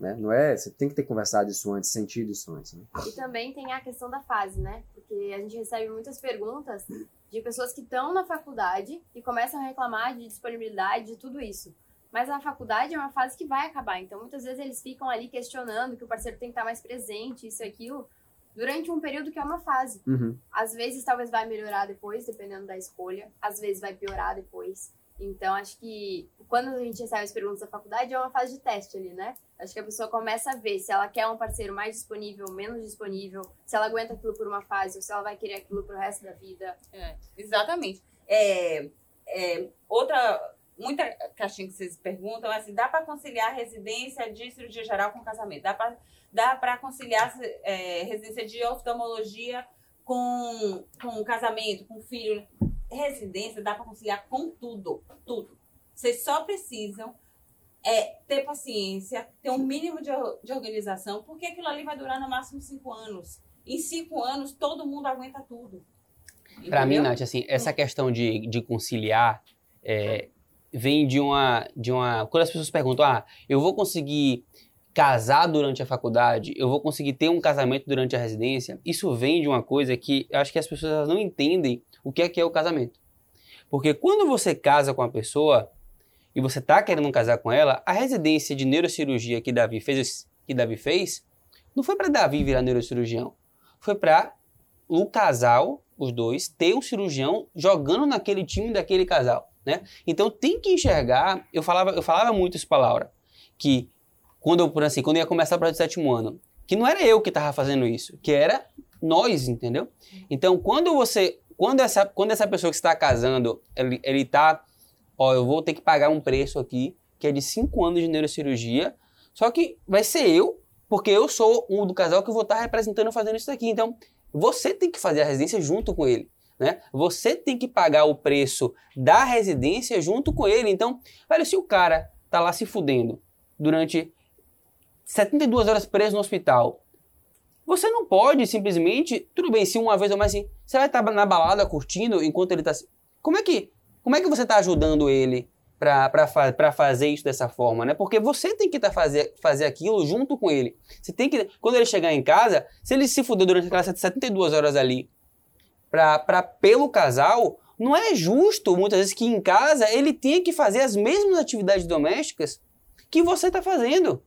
Né? Não é? Você tem que ter conversado isso antes, sentido isso antes. Né? E também tem a questão da fase, né? Porque a gente recebe muitas perguntas de pessoas que estão na faculdade e começam a reclamar de disponibilidade, de tudo isso. Mas a faculdade é uma fase que vai acabar, então muitas vezes eles ficam ali questionando que o parceiro tem que estar mais presente, isso e aquilo, durante um período que é uma fase. Uhum. Às vezes talvez vai melhorar depois, dependendo da escolha, às vezes vai piorar depois. Então acho que quando a gente recebe as perguntas da faculdade é uma fase de teste ali, né? Acho que a pessoa começa a ver se ela quer um parceiro mais disponível, menos disponível, se ela aguenta aquilo por uma fase ou se ela vai querer aquilo pro resto da vida. É, exatamente. É, é, outra, muita caixinha que vocês perguntam é assim, dá para conciliar residência de cirurgia geral com casamento? Dá para dá para conciliar é, residência de oftalmologia com, com casamento, com filho? Residência dá para conciliar com tudo, tudo. Vocês só precisam é, ter paciência, ter um mínimo de, de organização, porque aquilo ali vai durar no máximo cinco anos. Em cinco anos, todo mundo aguenta tudo. Pra mim? Nath, assim, essa questão de, de conciliar é, vem de uma, de uma. Quando as pessoas perguntam, ah, eu vou conseguir casar durante a faculdade, eu vou conseguir ter um casamento durante a residência, isso vem de uma coisa que eu acho que as pessoas não entendem o que é que é o casamento. Porque quando você casa com a pessoa e você tá querendo casar com ela, a residência de neurocirurgia que Davi fez, que Davi fez não foi para Davi virar neurocirurgião, foi para o casal, os dois, ter um cirurgião jogando naquele time daquele casal, né? Então tem que enxergar, eu falava, eu falava muito isso pra Laura, que quando eu, assim, quando eu ia começar o projeto do sétimo ano, que não era eu que estava fazendo isso, que era nós, entendeu? Então quando você, quando essa, quando essa pessoa que está casando, ele, ele tá, ó, eu vou ter que pagar um preço aqui, que é de cinco anos de neurocirurgia, só que vai ser eu, porque eu sou um do casal que vou estar representando fazendo isso aqui. Então, você tem que fazer a residência junto com ele. Né? Você tem que pagar o preço da residência junto com ele. Então, velho, se o cara tá lá se fudendo durante 72 horas preso no hospital, você não pode simplesmente, tudo bem, se uma vez ou mais assim, você vai estar na balada curtindo enquanto ele tá se- Como é que, como é que você tá ajudando ele para fazer isso dessa forma, né? Porque você tem que tá fazer, fazer aquilo junto com ele. Você tem que, quando ele chegar em casa, se ele se fuder durante aquelas 72 horas ali pra, pelo casal, não é justo, muitas vezes, que em casa ele tenha que fazer as mesmas atividades domésticas que você está fazendo.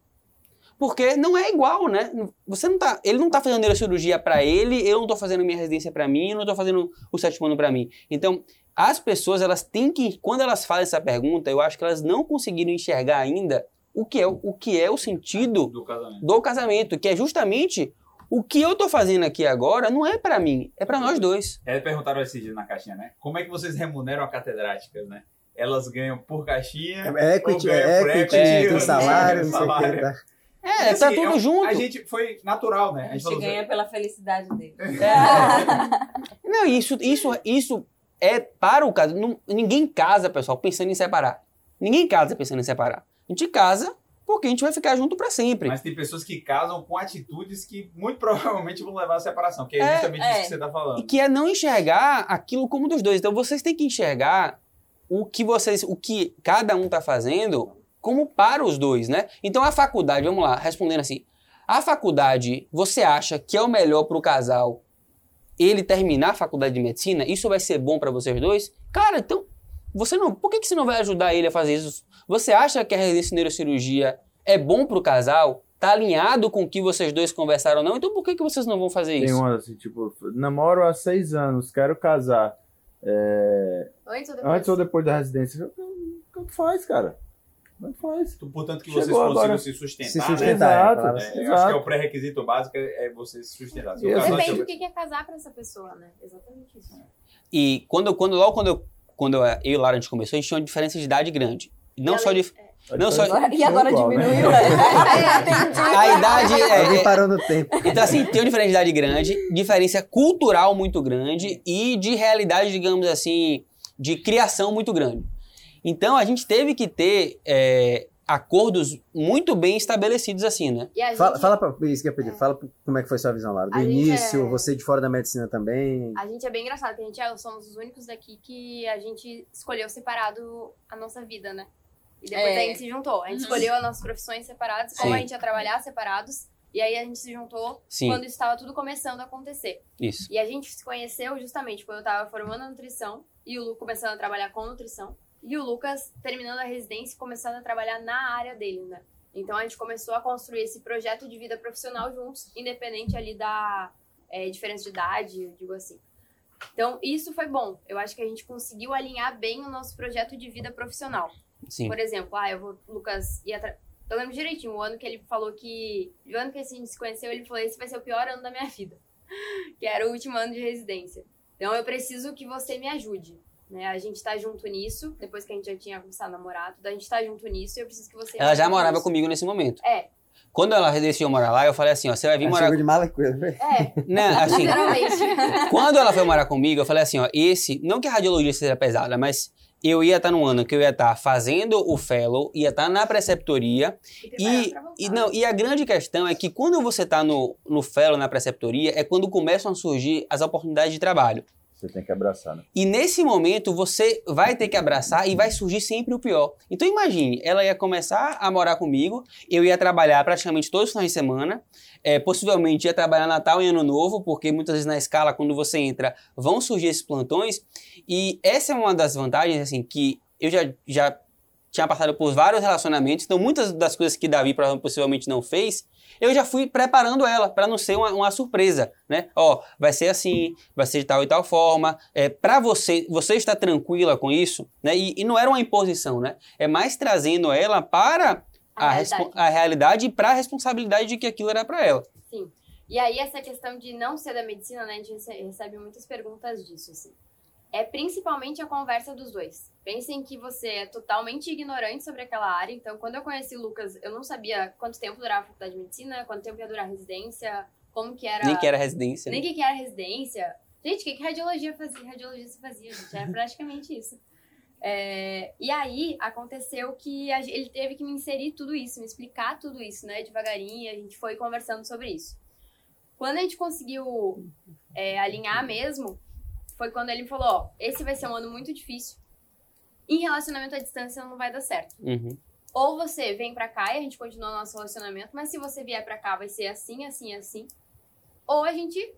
Porque não é igual, né? Você não tá, ele não tá fazendo neurocirurgia para ele, eu não tô fazendo minha residência para mim, eu não tô fazendo o sétimo ano para mim. Então, as pessoas, elas têm que, quando elas fazem essa pergunta, eu acho que elas não conseguiram enxergar ainda o que é o, que é o sentido do casamento. do casamento, que é justamente o que eu tô fazendo aqui agora não é para mim, é para nós dois. É, perguntaram esse dia na caixinha, né? Como é que vocês remuneram a catedráticas, né? Elas ganham por caixinha. É equity, ou ganham é por equity, equity, tem ou salário, não sei o que. salário. Tá. É, E, tá assim, tudo é junto. A gente foi natural, né? A gente falou assim, ganha pela felicidade dele. Não, isso, isso, isso é para o caso. não- ninguém casa, pessoal, pensando em separar. Ninguém casa pensando em separar. A gente casa porque a gente vai ficar junto para sempre. Mas tem pessoas que casam com atitudes que muito provavelmente vão levar à separação, que é É, justamente é. isso que você tá falando. E que é não enxergar aquilo como dos dois. Então vocês têm que enxergar o que vocês, o que cada um tá fazendo como para os dois, né? Então a faculdade, vamos lá, respondendo assim, a faculdade, você acha que é o melhor para o casal ele terminar a faculdade de medicina? Isso vai ser bom para vocês dois? Cara, então você não, por que, que você não vai ajudar ele a fazer isso? Você acha que a residência de neurocirurgia é bom para o casal? Tá alinhado com o que vocês dois conversaram ou não? Então por que, que vocês não vão fazer Tem isso? uma assim, tipo, namoro há seis anos, quero casar. É, Antes ou depois? antes ou depois da residência? Tanto faz, cara. Tanto faz. Portanto, que Chegou vocês consigam agora. se sustentar, Se né? sustentar. Exato, palavra- É, eu acho exato. que é o pré-requisito básico é é você se sustentar. Se o Exato. Depende do que que é casar pra essa pessoa, né? Exatamente isso. E quando, quando, logo quando eu, quando eu e o Lara a gente começou, a gente tinha uma diferença de idade grande. Não E só além- de. Não só. E agora Igual, né? diminuiu, né? A idade é, é- parou no tempo. Então, assim, tem uma diferença de idade grande, diferença cultural muito grande e de realidade, digamos assim, de criação muito grande. Então, a gente teve que ter é, acordos muito bem estabelecidos, assim, né? Gente, Fala, fala pra, isso que eu ia pedir. Fala como é que foi sua visão, Lara. Do A início, é- você de fora da medicina também. a gente é bem engraçado, porque a gente é, somos os únicos daqui que a gente escolheu separado a nossa vida, né? E depois É. a gente se juntou. A gente Uhum. escolheu as nossas profissões separadas, como Sim. a gente ia trabalhar separados. E aí a gente se juntou Sim, quando estava tudo começando a acontecer. isso. E a gente se conheceu justamente quando eu tava formando a nutrição e o Lu começando a trabalhar com nutrição. E o Lucas terminando a residência e começando a trabalhar na área dele, né? Então a gente começou a construir esse projeto de vida profissional juntos, independente ali da é, diferença de idade, eu digo assim. Então isso foi bom. Eu acho que a gente conseguiu alinhar bem o nosso projeto de vida profissional. Sim. Por exemplo, ah, eu vou, Lucas ia tra... Eu lembro direitinho, o ano que ele falou que. O ano que a gente se conheceu, ele falou: esse vai ser o pior ano da minha vida. que era o último ano de residência. Então eu preciso que você me ajude. Né? A gente tá junto nisso, depois que a gente já tinha começado a namorar, tudo, a gente tá junto nisso e eu preciso que você. Ela já morava nisso. comigo nesse momento. É, Quando ela decidiu morar lá, eu falei assim, ó, você vai vir Ela morar... chegou de mala com ele. é, Não, assim, literalmente. Quando ela foi morar comigo, eu falei assim, ó, esse, não que a radiologia seja pesada, mas eu ia estar no ano que eu ia estar fazendo o fellow, ia estar na preceptoria, e, e, não, e a grande questão é que quando você está no, no fellow, na preceptoria, é quando começam a surgir as oportunidades de trabalho. Você tem que abraçar, né? E nesse momento você vai ter que abraçar e vai surgir sempre o pior. Então imagine, ela ia começar a morar comigo, eu ia trabalhar praticamente todos os finais de semana, é, possivelmente ia trabalhar Natal e Ano Novo, porque muitas vezes na escala, quando você entra, vão surgir esses plantões. E essa é uma das vantagens, assim, que eu já, já tinha passado por vários relacionamentos, então muitas das coisas que Davi possivelmente não fez, eu já fui preparando ela para não ser uma, uma surpresa, né? Ó, vai ser assim, vai ser de tal e tal forma. É, para você, você está tranquila com isso, né? E, e não era uma imposição, né? É mais trazendo ela para A a, realidade. respo- a realidade e para a responsabilidade de que aquilo era para ela. Sim. E aí, essa questão de não ser da medicina, né? A gente rece- recebe muitas perguntas disso, assim. É principalmente a conversa dos dois. Pensem que você é totalmente ignorante sobre aquela área. Então, quando eu conheci o Lucas, eu não sabia quanto tempo durava a faculdade de medicina, quanto tempo ia durar a residência, como que era... Nem que era residência. Nem né? que, era residência. Gente, o que, que radiologia fazia? Radiologia se fazia, gente. Era praticamente isso. É, e aí aconteceu que a ele teve que me inserir tudo isso, me explicar tudo isso, né? Devagarinho, e a gente foi conversando sobre isso. Quando a gente conseguiu é, alinhar mesmo, foi quando ele falou: ó, esse vai ser um ano muito difícil. Em relacionamento à distância não vai dar certo. Uhum. Ou você vem pra cá e a gente continua o nosso relacionamento, mas se você vier pra cá vai ser assim, assim, assim. Ou a gente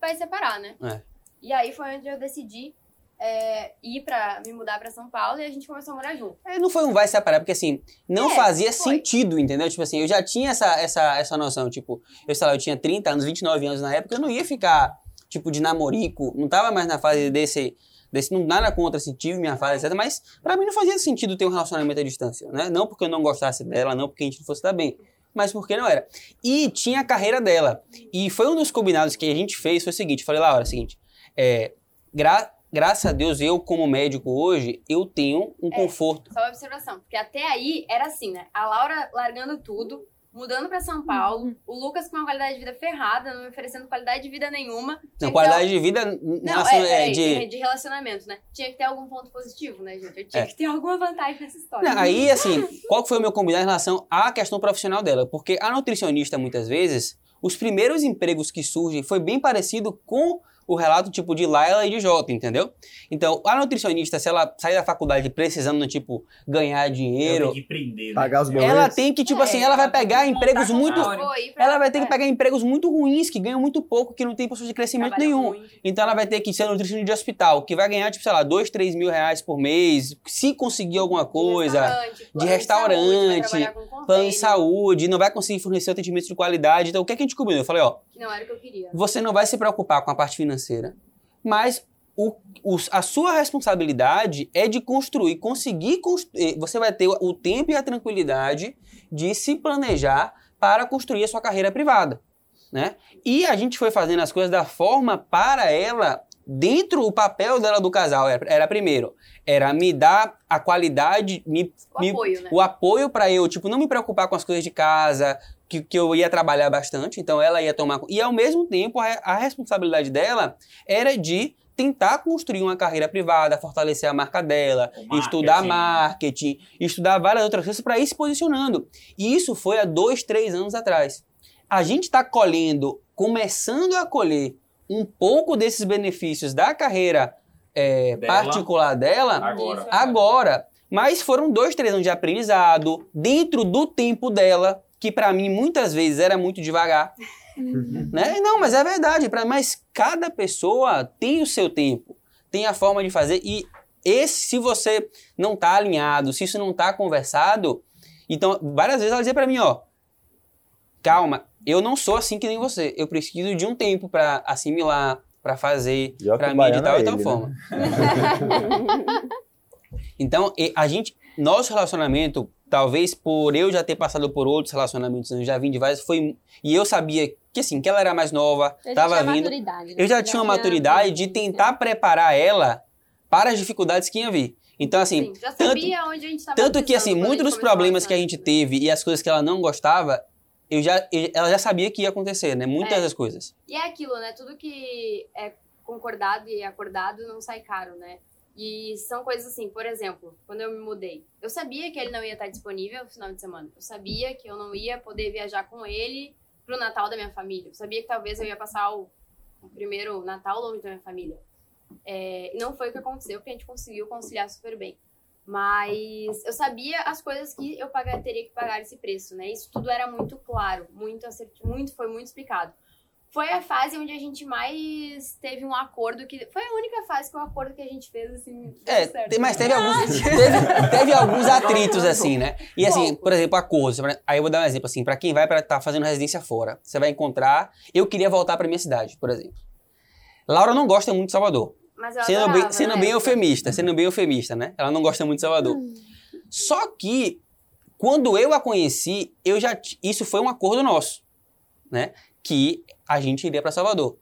vai separar, né? É. E aí foi onde eu decidi é, ir pra me mudar pra São Paulo e a gente começou a morar junto. É, não foi um vai separar, porque assim, não É, fazia foi. sentido, entendeu? Tipo assim, eu já tinha essa, essa, essa noção, tipo, eu sei lá, eu tinha 30 anos, 29 anos na época, eu não ia ficar, tipo, de namorico, não tava mais na fase desse, desse não nada contra, assim, tive minha fase, etc, mas pra mim não fazia sentido ter um relacionamento à distância, né? Não porque eu não gostasse dela, não porque a gente não fosse dar bem, mas porque não era. E tinha a carreira dela, e foi um dos combinados que a gente fez, foi o seguinte, falei, Laura, é o seguinte, é, gra graças a Deus, eu como médico hoje, eu tenho um É. conforto Só uma observação, porque até aí era assim, né? A Laura largando tudo, mudando pra São Paulo, o Lucas com uma qualidade de vida ferrada, não me oferecendo qualidade de vida nenhuma. Não, qualidade ter de vida Não, é, é, peraí, de. de relacionamento, né? Tinha que ter algum ponto positivo, né, gente? Eu tinha É. que ter alguma vantagem nessa história. Não, aí, assim, qual que foi o meu combinado em relação à questão profissional dela? Porque a nutricionista, muitas vezes, os primeiros empregos que surgem foi bem parecido com o relato, tipo, de Laila e de Jota, entendeu? Então, a nutricionista, se ela sair da faculdade precisando, tipo, ganhar dinheiro, Tem que prender, né? Pagar os boletos. ela tem que, tipo É, assim, ela vai pegar empregos muito... Ela vai ter que é, pegar empregos muito ruins, que ganham muito pouco, que não tem possibilidade de crescimento nenhum. muito. Então ela vai ter que ser nutricionista de hospital, que vai ganhar, tipo, sei lá, 2, 3 mil reais por mês, se conseguir alguma coisa, restaurante, plano restaurante, plano de saúde, não vai conseguir fornecer atendimento de qualidade. Então o que, é que a gente combinou? Eu falei, ó, Que não era o que eu queria. você não vai se preocupar com a parte financeira, mas o, os- a sua responsabilidade é de construir, conseguir construir. Você vai ter o tempo e a tranquilidade de se planejar para construir a sua carreira privada, né? E a gente foi fazendo as coisas da forma para ela, dentro o papel dela do casal era, era primeiro, era me dar a qualidade, me, O me- apoio, né? o apoio para eu, tipo, não me preocupar com as coisas de casa, que, que eu ia trabalhar bastante, então ela ia tomar. E ao mesmo tempo, a, a responsabilidade dela era de tentar construir uma carreira privada, fortalecer a marca dela, O estudar marketing. marketing, estudar várias outras coisas para ir se posicionando. E isso foi há dois, três anos atrás. A gente está colhendo, começando a colher um pouco desses benefícios da carreira é, Dela. particular dela Agora. Agora. Mas foram dois, três anos de aprendizado dentro do tempo dela, que pra mim muitas vezes era muito devagar. né? Não, mas é verdade. Pra, mas cada pessoa tem o seu tempo, tem a forma de fazer. E esse, se você não tá alinhado, se isso não tá conversado, então várias vezes ela dizia pra mim, ó, calma, eu não sou assim que nem você. Eu preciso de um tempo pra assimilar, pra fazer, que pra o baiano meditar é e tal ele, né? forma. Então, a gente, nosso relacionamento, talvez por eu já ter passado por outros relacionamentos, eu já vim de vários, foi e eu sabia que assim, que ela era mais nova, Eu já tava tinha vindo, né? eu já tinha uma maturidade de tentar preparar ela para as dificuldades que ia vir. Então, assim, Sim, já tanto- tanto que assim, muitos dos problemas que a gente teve e as coisas que ela não gostava, eu já, eu- ela já sabia que ia acontecer, né? Muitas É. das coisas. E é aquilo, né? Tudo que é concordado e acordado não sai caro, né? E são coisas assim, por exemplo, quando eu me mudei, eu sabia que ele não ia estar disponível no final de semana. Eu sabia que eu não ia poder viajar com ele pro Natal da minha família. Eu sabia que talvez eu ia passar o, o primeiro Natal longe da minha família. É, não foi o que aconteceu, porque a gente conseguiu conciliar super bem. Mas eu sabia as coisas que eu pagar, teria que pagar esse preço, né? Isso tudo era muito claro, muito, muito foi muito explicado. Foi a fase onde a gente mais teve um acordo que foi a única fase que o acordo que a gente fez assim, deu É, certo. mas teve alguns, teve, teve alguns atritos, assim, né? E assim, por exemplo, acordos. Aí eu vou dar um exemplo, assim, pra quem vai para estar fazendo residência fora, você vai encontrar. Eu queria voltar pra minha cidade, por exemplo. Laura não gosta muito de Salvador. Sendo bem, adorava, sendo né? bem eufemista, sendo bem eufemista, né? Ela não gosta muito de Salvador. Só que, quando eu a conheci, eu já isso foi um acordo nosso, né? Que a gente iria para Salvador.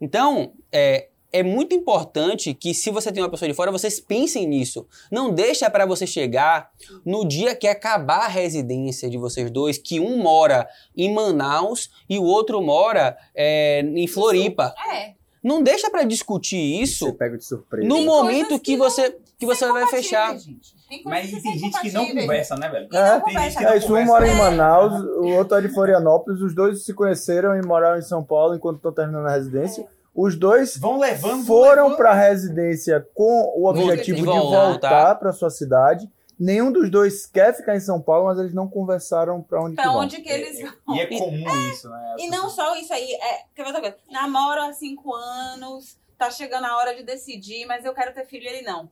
Então, é, é muito importante que se você tem uma pessoa de fora, vocês pensem nisso. Não deixa para você chegar no dia que acabar a residência de vocês dois, que um mora em Manaus e o outro mora é, em Floripa. É. Não deixa para discutir Você isso pega de surpresa. no Tem momento que, que você que você vai fechar. gente. Tem Mas que tem gente que não conversa, né, velho? É. Tem gente conversa. que não É, isso um conversa. mora em É. Manaus, o outro é de Florianópolis, os dois se conheceram e moraram em São Paulo enquanto estão terminando a residência. Os dois Vão levando, foram para a residência com o objetivo de voltar. voltar para sua cidade. Nenhum dos dois quer ficar em São Paulo, mas eles não conversaram para onde que Pra vão. onde que eles vão. E é comum isso, né? E não só isso aí, é, quer ver outra coisa? Namoro há cinco anos, tá chegando a hora de decidir, mas eu quero ter filho e ele não.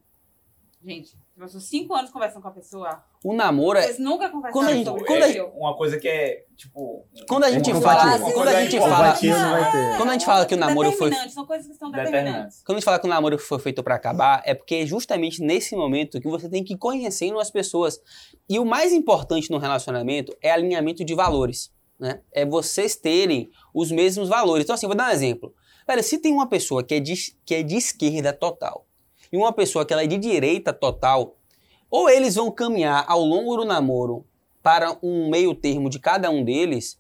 Gente, passou cinco anos conversando com a pessoa, O namoro é. vocês nunca conversaram Quando a gente- sobre quando. Uma coisa que é, tipo... Quando a gente fala, quando a gente fala. Quando a gente fala que o namoro foi- São coisas que são determinantes. Determinantes. quando a gente fala que o namoro foi feito pra acabar, é porque é justamente nesse momento que você tem que ir conhecendo as pessoas. E o mais importante no relacionamento é alinhamento de valores, né? É vocês terem os mesmos valores. Então assim, vou dar um exemplo. Velho, se tem uma pessoa que é de, que é de esquerda total e uma pessoa que ela é de direita total, ou eles vão caminhar ao longo do namoro para um meio termo de cada um deles,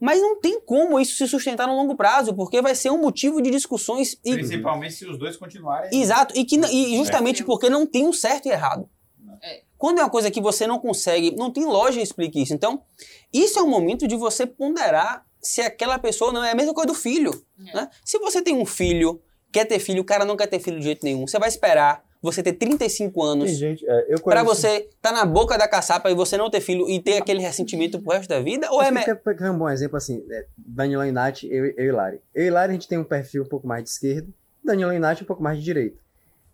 mas não tem como isso se sustentar no longo prazo, porque vai ser um motivo de discussões e Principalmente se os dois continuarem... Exato, e, que, e justamente É. porque não tem um certo e errado. É. Quando é uma coisa que você não consegue, não tem lógica explique isso. Então, isso é o momento de você ponderar se aquela pessoa não é a mesma coisa do filho. É. né? Se você tem um filho, quer ter filho, o cara não quer ter filho de jeito nenhum, você vai esperar você ter 35 Tem anos gente, é, eu pra você tá na boca da caçapa e você não ter filho e ter aquele ressentimento pro resto da vida? Ou é. Acho me- que quer- um bom exemplo assim, é, Danilo e Nath, eu, eu e Lari. Eu e Lari a gente tem um perfil um pouco mais de esquerda, Danilo e Nath um pouco mais de direita.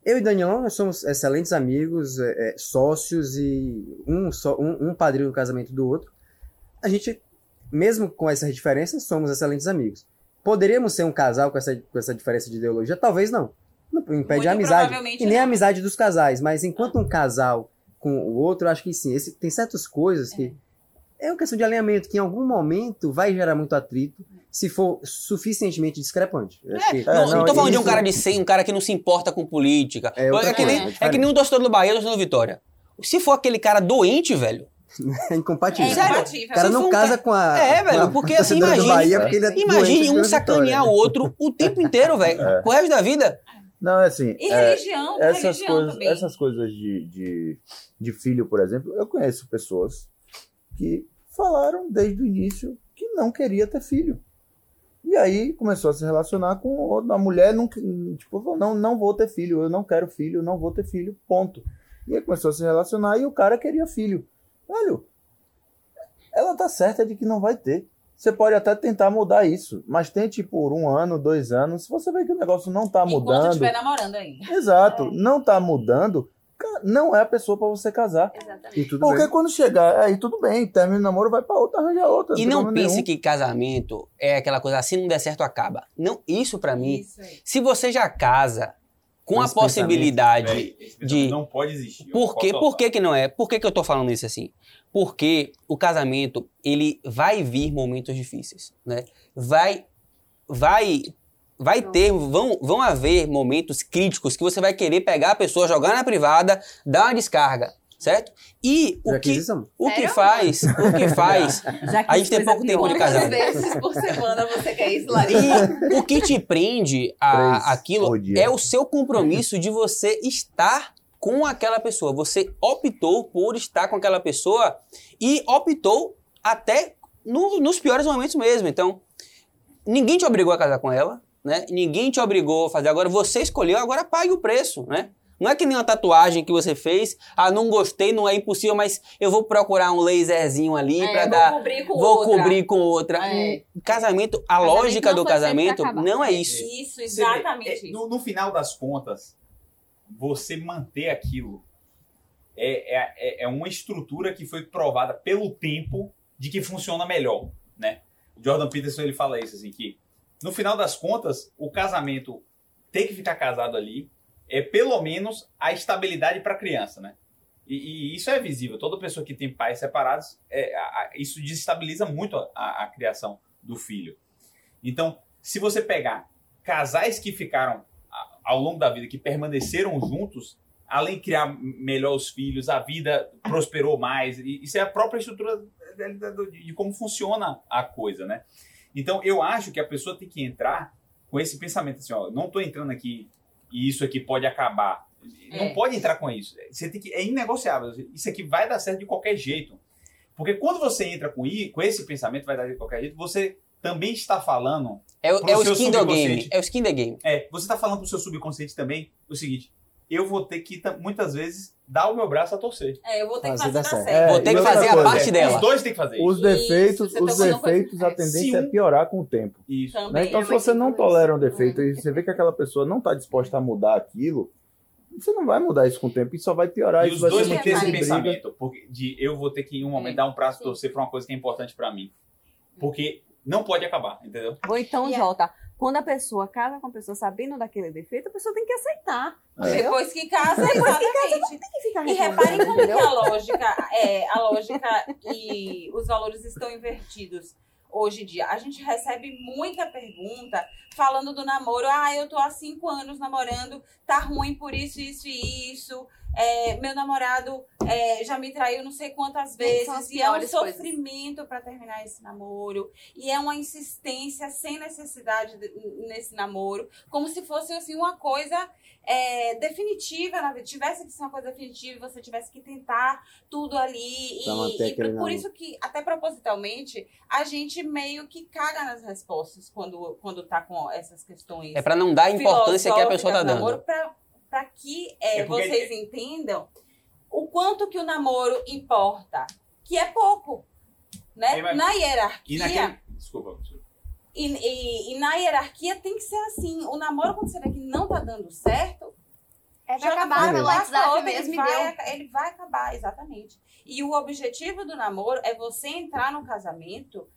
Eu e Danilão, nós somos excelentes amigos, é, é, sócios e um, só, um, um padrinho do casamento do outro. A gente, mesmo com essas diferenças, somos excelentes amigos. Poderíamos ser um casal com essa, com essa diferença de ideologia? Talvez não. Não impede Muito a amizade. E nem a não. amizade dos casais. Mas enquanto um casal com o outro, acho que sim. Esse, tem certas coisas que. É uma questão de alinhamento que em algum momento vai gerar muito atrito se for suficientemente discrepante. Acho que- não, não tô falando de um isso- cara de 100, um cara que não se importa com política. É É, que, nem, é é que nem um torcedor do Bahia, torcedor do Vitória. Se for aquele cara doente, velho. É incompatível. É Sério? incompatível. O cara não casa com a. É, com velho, a porque assim, imagine- Bahia, porque ele é Imagine um sacanear o outro o tempo inteiro, velho. É. O resto da vida. Não, é assim. E é, religião, essas religião coisas, também. essas coisas de, de, de filho, por exemplo, eu conheço pessoas que falaram desde o início que não queria ter filho. E aí começou a se relacionar com a mulher, não, tipo, falou, não, não vou ter filho, eu não quero filho, não vou ter filho, ponto. E aí começou a se relacionar e o cara queria filho. Velho, ela tá certa de que não vai ter. Você pode até tentar mudar isso, mas tente por um ano, dois anos, se você vê que o negócio não tá Enquanto mudando. estiver namorando ainda. Exato, não tá mudando, não é a pessoa pra você casar. Exatamente. E tudo Porque bem. quando chegar, aí tudo bem, termina o namoro, vai pra outra, arranja outra. E não problema pense nenhum. que casamento é aquela coisa assim, não der certo, acaba. Não, isso pra mim. Isso. Se você já casa com a possibilidade. Pensamento de- Não pode existir. Por quê? Por que, que não é? Por que, que eu tô falando isso assim? Porque o casamento, ele vai vir momentos difíceis, né? Vai, vai, vai ter, vão, vão haver momentos críticos que você vai querer pegar a pessoa, jogar na privada, dar uma descarga, certo? E o que, o que faz, o que faz, a gente tem pouco tempo de Quantas casado. vezes por semana você quer isso, Larissa? E o que te prende a aquilo é o seu compromisso de você estar com aquela pessoa. Você optou por estar com aquela pessoa e optou até no- nos piores momentos mesmo. Então, ninguém te obrigou a casar com ela, né? Ninguém te obrigou a fazer. Agora você escolheu, agora pague o preço, né? Não é que nem uma tatuagem que você fez, ah, não gostei, não é impossível, mas eu vou procurar um laserzinho ali É, vou dar cobrir com vou outra. cobrir com outra. É. Casamento, a Casamento lógica do casamento não é isso. Isso, Você vê, exatamente é, isso. no, no final das contas, você manter aquilo é, é, é- é uma estrutura que foi provada pelo tempo de que funciona melhor, né? O Jordan Peterson ele fala isso assim que no final das contas o casamento ter que ficar casado ali é pelo menos a estabilidade para a criança, né? E, e isso é visível. Toda pessoa que tem pais separados, é, a- isso desestabiliza muito a- a- a criação do filho. Então, se você pegar casais que ficaram ao longo da vida, que permaneceram juntos, além de criar melhor os filhos, a vida prosperou mais. E Isso é a própria estrutura de- de como funciona a coisa, né? Então, eu acho que a pessoa tem que entrar com esse pensamento assim, ó, não estou entrando aqui e isso aqui pode acabar. Não É. pode entrar com isso. Você tem que é inegociável. Isso aqui vai dar certo de qualquer jeito. Porque quando você entra com, i- com esse pensamento, vai dar de qualquer jeito, você também está falando É, o- Pro é o skin do game. É o skin the game. É, você tá falando pro seu subconsciente também o seguinte: eu vou ter que, ta- muitas vezes, dar o meu braço a torcer. É, eu vou ter que Fazer certo. É, Vou ter que fazer a coisa, parte É, dela. Os dois têm que fazer Os isso. defeitos, os defeitos, a é, tendência é um- piorar com o tempo. Isso. Também. né? Então, se você não tolera um isso. defeito e você vê que aquela pessoa não está disposta a mudar aquilo, você não vai mudar isso com o tempo e só vai piorar. E isso os dois têm que ter esse briga. pensamento porque, de eu vou ter que, em um momento, É, dar um prazo a sim. torcer pra uma coisa que é importante pra mim. Porque não pode acabar, entendeu? Ou então, E a- Jota, quando a pessoa casa com a pessoa sabendo daquele defeito, a pessoa tem que aceitar. Entendeu? Depois que casa, exatamente. Tem que ficar E reparem como que a lógica, é, a lógica e os valores estão invertidos hoje em dia. A gente recebe muita pergunta falando do namoro. Ah, eu tô há cinco anos namorando, tá ruim por isso, isso e isso. É, meu namorado é, já me traiu não sei quantas vezes. E é um sofrimento para terminar esse namoro. E é uma insistência sem necessidade de- nesse namoro. Como se fosse assim, uma coisa é, definitiva na vida. Tivesse que ser uma coisa definitiva e você tivesse que tentar tudo ali. E, e por namoro. isso que, até propositalmente, a gente meio que caga nas respostas quando, quando tá com essas questões. É pra não dar a importância que a pessoa tá filosóficas do namoro, dando. Pra, pra que é, É porque- vocês entendam o quanto que o namoro importa. Que é pouco. Né? É, mas- Na E hierarquia. naquele. Desculpa. E, e- e na hierarquia tem que ser assim. O namoro, quando você vê que não tá dando certo, É já acabar passar WhatsApp mesmo ele e vai, deu. ele vai acabar, exatamente. E o objetivo do namoro é você entrar no casamento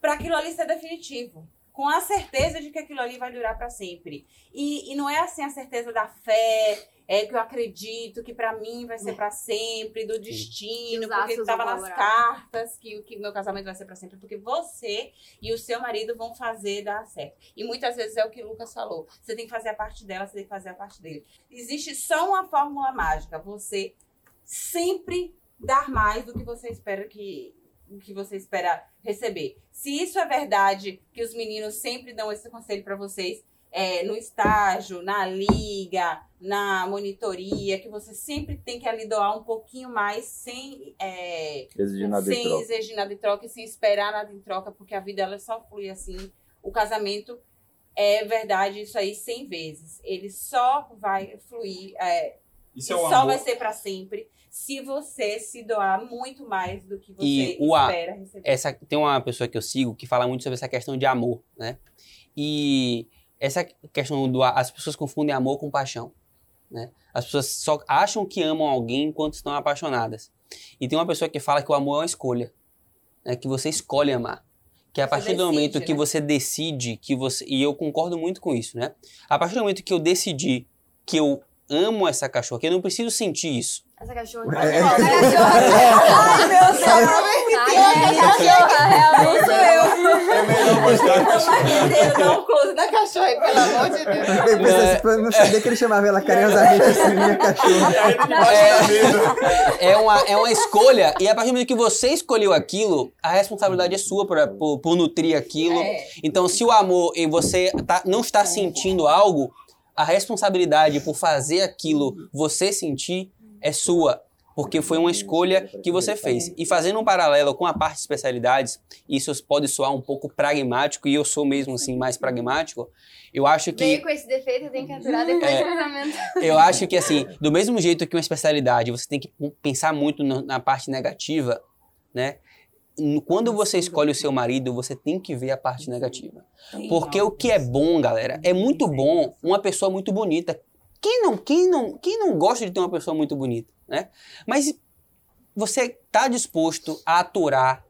para aquilo ali ser definitivo. Com a certeza de que aquilo ali vai durar para sempre. E, e não é assim a certeza da fé, é que eu acredito que para mim vai ser para sempre, do destino, porque estava nas cartas que o que meu casamento vai ser para sempre, porque você e o seu marido vão fazer dar certo. E muitas vezes é o que o Lucas falou. Você tem que fazer a parte dela, você tem que fazer a parte dele. Existe só uma fórmula mágica, você sempre dar mais do que você espera que o que você espera receber. Se isso é verdade, que os meninos sempre dão esse conselho para vocês, é, no estágio, na liga, na monitoria, que você sempre tem que ali doar um pouquinho mais sem, é, Exigir nada em sem troca. exigir nada em troca e sem esperar nada em troca, porque a vida ela só flui assim. O casamento é verdade isso aí 100 vezes. Ele só vai fluir, é, Isso e é o só amor. vai ser para sempre se você se doar muito mais do que você E o a- espera receber. essa tem uma pessoa que eu sigo que fala muito sobre essa questão de amor, né? E essa questão do a- as pessoas confundem amor com paixão, né? As pessoas só acham que amam alguém enquanto estão apaixonadas. E tem uma pessoa que fala que o amor é uma escolha, né? Que você escolhe amar. Que a partir do decide, momento que né? você decide que você e eu concordo muito com isso, né? A partir do momento que eu decidi que eu amo essa cachorra, que eu não preciso sentir isso. Essa cachorra. É. Ai, meu Deus. Ai, cachorra, realmente eu. É melhor mostrar a cachorra. Dá um close da cachorra aí, pelo amor de Deus. Eu pensei, não sabia que ele chamava ela carinhosamente assim, minha cachorra. É. É uma, é uma escolha, e a partir do momento que você escolheu aquilo, a responsabilidade é sua por, por, por nutrir aquilo. É. Então, se o amor e você tá- não está sentindo algo, a responsabilidade por fazer aquilo você sentir é sua. Porque foi uma escolha que você fez. E fazendo um paralelo com a parte de especialidades, isso pode soar um pouco pragmático, e eu sou mesmo assim mais pragmático. Eu acho que. Veio com esse defeito, eu tenho que aturar depois É. do casamento. Eu acho que, assim, do mesmo jeito que uma especialidade, você tem que pensar muito na parte negativa, né? Quando você escolhe o seu marido, você tem que ver a parte negativa. Porque o que é bom, galera, é muito bom uma pessoa muito bonita. Quem não, quem não, quem não gosta de ter uma pessoa muito bonita, né? Mas você tá disposto a aturar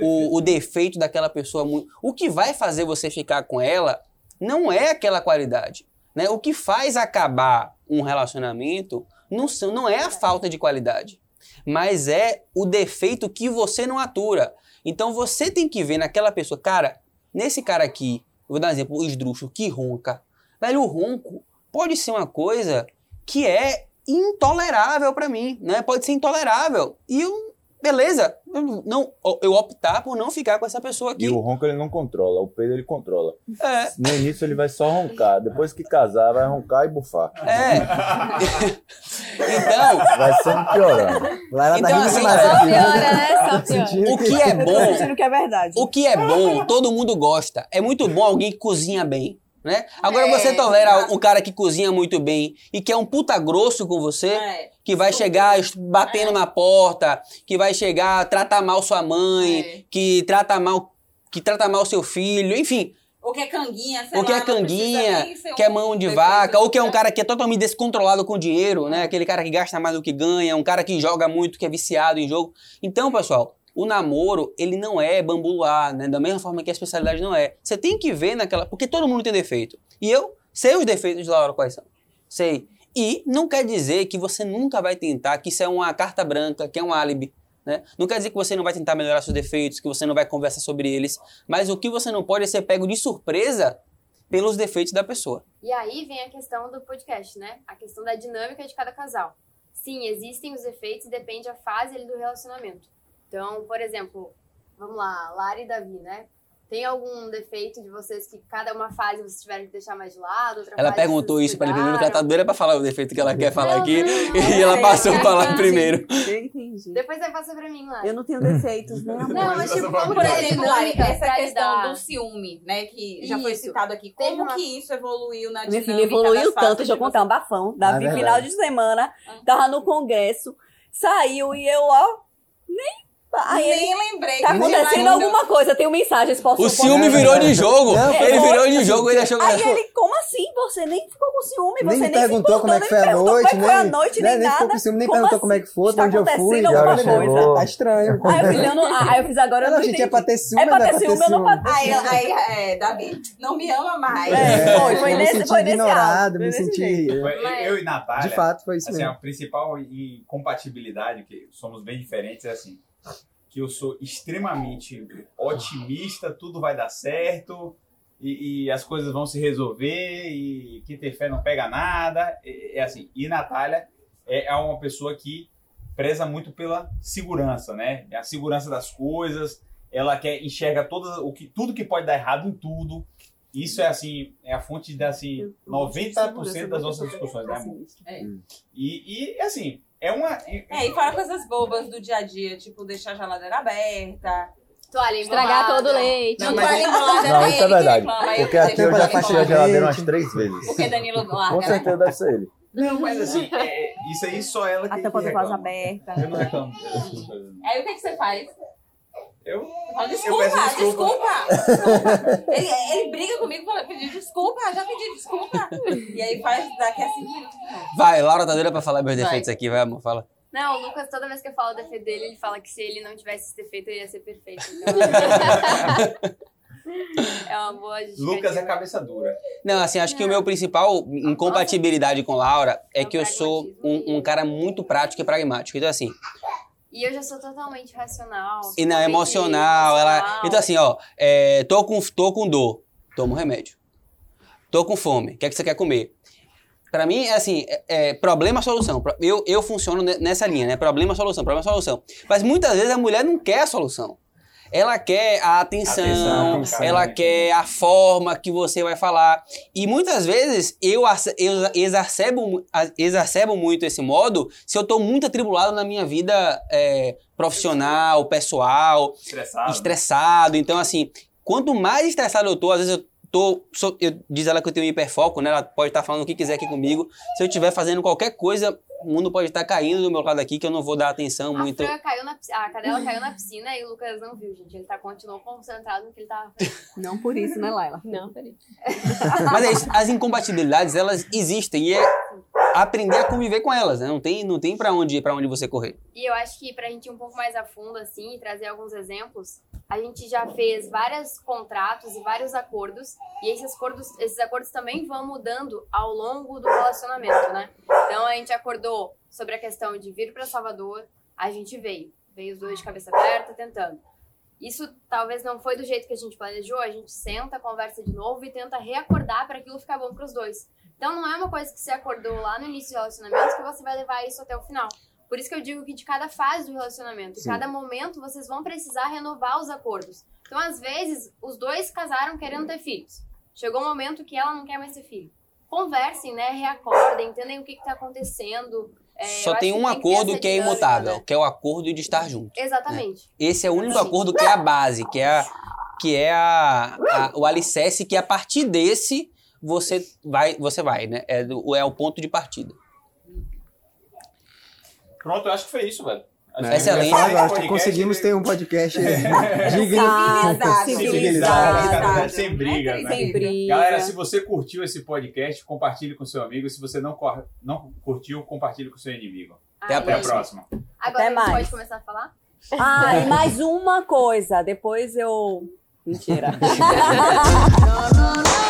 o, o defeito daquela pessoa. O que vai fazer você ficar com ela não é aquela qualidade. Né? O que faz acabar um relacionamento não, são- não é a falta de qualidade, mas é o defeito que você não atura. Então você tem que ver naquela pessoa, cara, nesse cara aqui, eu vou dar um exemplo, o esdrúxulo, que ronca. Velho, o ronco pode ser uma coisa que é intolerável pra mim, né? Pode ser intolerável. E eu, beleza, eu, não, eu optar por não ficar com essa pessoa aqui. E o ronco ele não controla, o peido ele controla. É, No início ele vai só roncar, depois que casar vai roncar e bufar. é. então, Vai sempre piorando. Lá ela tá Então, rindo assim, Só piora, né? Só piora. Sentindo o que é bom sentindo que é verdade. O que é bom, todo mundo gosta. É muito bom alguém que cozinha bem, né? Agora É, você tolera exato. o cara que cozinha muito bem e que é um puta grosso com você, É. que vai chegar batendo na porta, que vai chegar tratar mal sua mãe, É. que trata mal que trata mal seu filho, enfim, Ou que é canguinha, sei ou que lá, é canguinha, ser que é um mão de vaca, ou que é um cara que é totalmente descontrolado com dinheiro, né? Aquele cara que gasta mais do que ganha, um cara que joga muito, que é viciado em jogo. Então, pessoal, o namoro, ele não é bambu luar, né? Da mesma forma que a especialidade não é. Você tem que ver naquela... Porque todo mundo tem defeito. E eu sei os defeitos de Laura quais são. Sei. E não quer dizer que você nunca vai tentar, que isso é uma carta branca, que é um álibi. Né? Não quer dizer que você não vai tentar melhorar seus defeitos, que você não vai conversar sobre eles. Mas o que você não pode é ser pego de surpresa pelos defeitos da pessoa. E aí vem a questão do podcast, né? A questão da dinâmica de cada casal. Sim, existem os efeitos e depende a fase do relacionamento. Então, por exemplo, vamos lá, Lara e Davi, né? Tem algum defeito de vocês que cada uma fase vocês tiveram que deixar mais de lado? Outra Ela fase perguntou isso pra ele primeiro, que ela tá cuidaram? doida pra falar o defeito que ela quer falar Não, aqui. não, não, e ela não, passou não, a falar não, primeiro. Eu entendi. Depois vai passar pra mim, Lara. Eu não tenho defeitos, né? Não, mas tipo, como Por é exemplo, Lari, essa pra questão do ciúme, né? Que já foi Isso. citado aqui. Como uma- que isso evoluiu na Minha dinâmica filha evoluiu tanto, deixa eu contar um bafão. É Davi, final de semana, tava no congresso, saiu e eu, ó, nem Aí ele Nem lembrei. tá acontecendo alguma coisa, tem mensagens, posso O ciúme virou de jogo. Não, ele foi. virou de jogo, ele achou que Aí ele, como assim? Você nem ficou com ciúme, Nem você me nem perguntou se como é que foi a noite, é que foi a nem, noite, né, nem nem ficou nada. com ciúme, nem Como perguntou assim? como é que foi, Está onde eu fui. alguma coisa. Tá estranho. Aí eu fiz, eu não- aí eu fiz agora, eu Não, não gente, é pra ter ciúme, É pra ter ciúme, eu não pra ter Aí, aí, é, Davi, não me ama mais. É, foi, foi me senti foi nesse ignorado, áudio, me senti... jeito. Foi Mas- Eu e Natália. De fato, foi isso assim, mesmo. a principal incompatibilidade, que somos bem diferentes, é assim, que eu sou extremamente otimista, tudo vai dar certo, e, e as coisas vão se resolver, e quem tem fé não pega nada, é, é assim. E Natália é, é uma pessoa que preza muito pela segurança, né? A segurança das coisas, ela quer enxerga todas, o que, tudo que pode dar errado em tudo. Isso é assim, é a fonte de assim, 90% das nossas discussões, né, amor? É. E, e assim, é uma. É, e fala coisas bobas do dia a dia, tipo deixar a geladeira aberta. Toalha Estragar todo o leite. Não, mas- toalha embolada, Não, é isso é que verdade. Porque eu aqui eu já fechei a geladeira umas três vezes. Porque Danilo Com larga, né? certeza deve ser ele. Não, mas assim, é, isso aí só ela que, A tampa do vaso aberta. Eu não reclamo. Aí o que, que você faz? Eu Fala, desculpa, peço desculpa. desculpa. ele, ele briga comigo fala, pedir desculpa, já pedi desculpa. E aí faz daqui a cinco minutos. Vai, Laura tá doida pra falar meus Vai. defeitos aqui, vai, amor, fala. Não, o Lucas, toda vez que eu falo o defeito dele, ele fala que se ele não tivesse esse defeito, ele ia ser perfeito. Então... é uma boa. Lucas é cabeça dura. Não, assim, acho que o meu principal incompatibilidade com Laura é que eu sou um, um cara muito prático e pragmático. Então, assim, E eu já sou totalmente racional. e não, emocional, ela. emocional. Então, assim, ó, é, tô, com, tô com dor, tomo remédio. Tô com fome, o que é que você quer comer? Pra mim, é assim, é, é problema-solução. Eu, eu funciono ne- nessa linha, né? Problema-solução, problema-solução. Mas muitas vezes a mulher não quer a solução. Ela quer a atenção, Atenção, atenção, ela né? quer a forma que você vai falar. E muitas vezes eu, eu exacerbo, exacerbo muito esse modo se eu tô muito atribulado na minha vida é, profissional, pessoal, Estressado. estressado. Então, assim, quanto mais estressado eu tô, às vezes eu tô. sou- eu- diz ela que eu tenho hiperfoco, né? Ela pode estar falando o que quiser aqui comigo. Se eu estiver fazendo qualquer coisa, o mundo pode estar caindo do meu lado aqui, que eu não vou dar atenção A, muito. Fran caiu na, a cadela caiu na piscina e o Lucas não viu, gente. Ele tá, continuou concentrado no que ele tava fazendo. Não por isso, né, Laila? Não, peraí. Mas é isso, as incompatibilidades, elas existem. E é aprender a conviver com elas, né? Não tem, não tem pra onde, pra onde você correr. E eu acho que pra gente ir um pouco mais a fundo, assim, e trazer alguns exemplos, a gente já fez vários contratos e vários acordos, e esses acordos, esses acordos também vão mudando ao longo do relacionamento, né? Então a gente acordou sobre a questão de vir pra Salvador, a gente veio. Veio os dois de cabeça aberta, tentando. Isso talvez não foi do jeito que a gente planejou, a gente senta, conversa de novo e tenta reacordar para aquilo ficar bom pros dois. Então não é uma coisa que você acordou lá no início do relacionamento que você vai levar isso até o final. Por isso que eu digo que de cada fase do relacionamento, Sim. cada momento, vocês vão precisar renovar os acordos. Então, às vezes, os dois casaram querendo ter filhos. Chegou um momento que ela não quer mais ter filho. Conversem, né? Reacordem, entendem o que está acontecando. É, Só tem que um ter acordo essa que é imutável, né? que é o acordo de estar junto. Exatamente. Esse é o único acordo que é a base, que é, que é a, a- o alicerce que a partir desse você vai, você vai, né? É, é o ponto de partida. Pronto, eu acho que foi isso, velho. Acho É. Excelente. que Agora, podcast conseguimos ter um podcast Civilizado, Civilizado, sem briga, né? Sem briga. Galera, se você curtiu esse podcast, compartilhe com seu amigo. Se você não, não curtiu, compartilhe com seu inimigo. Até Até a próxima. Agora Até a gente mais. pode começar a falar? Ah, e mais uma coisa. Depois eu. Mentira. Não, não,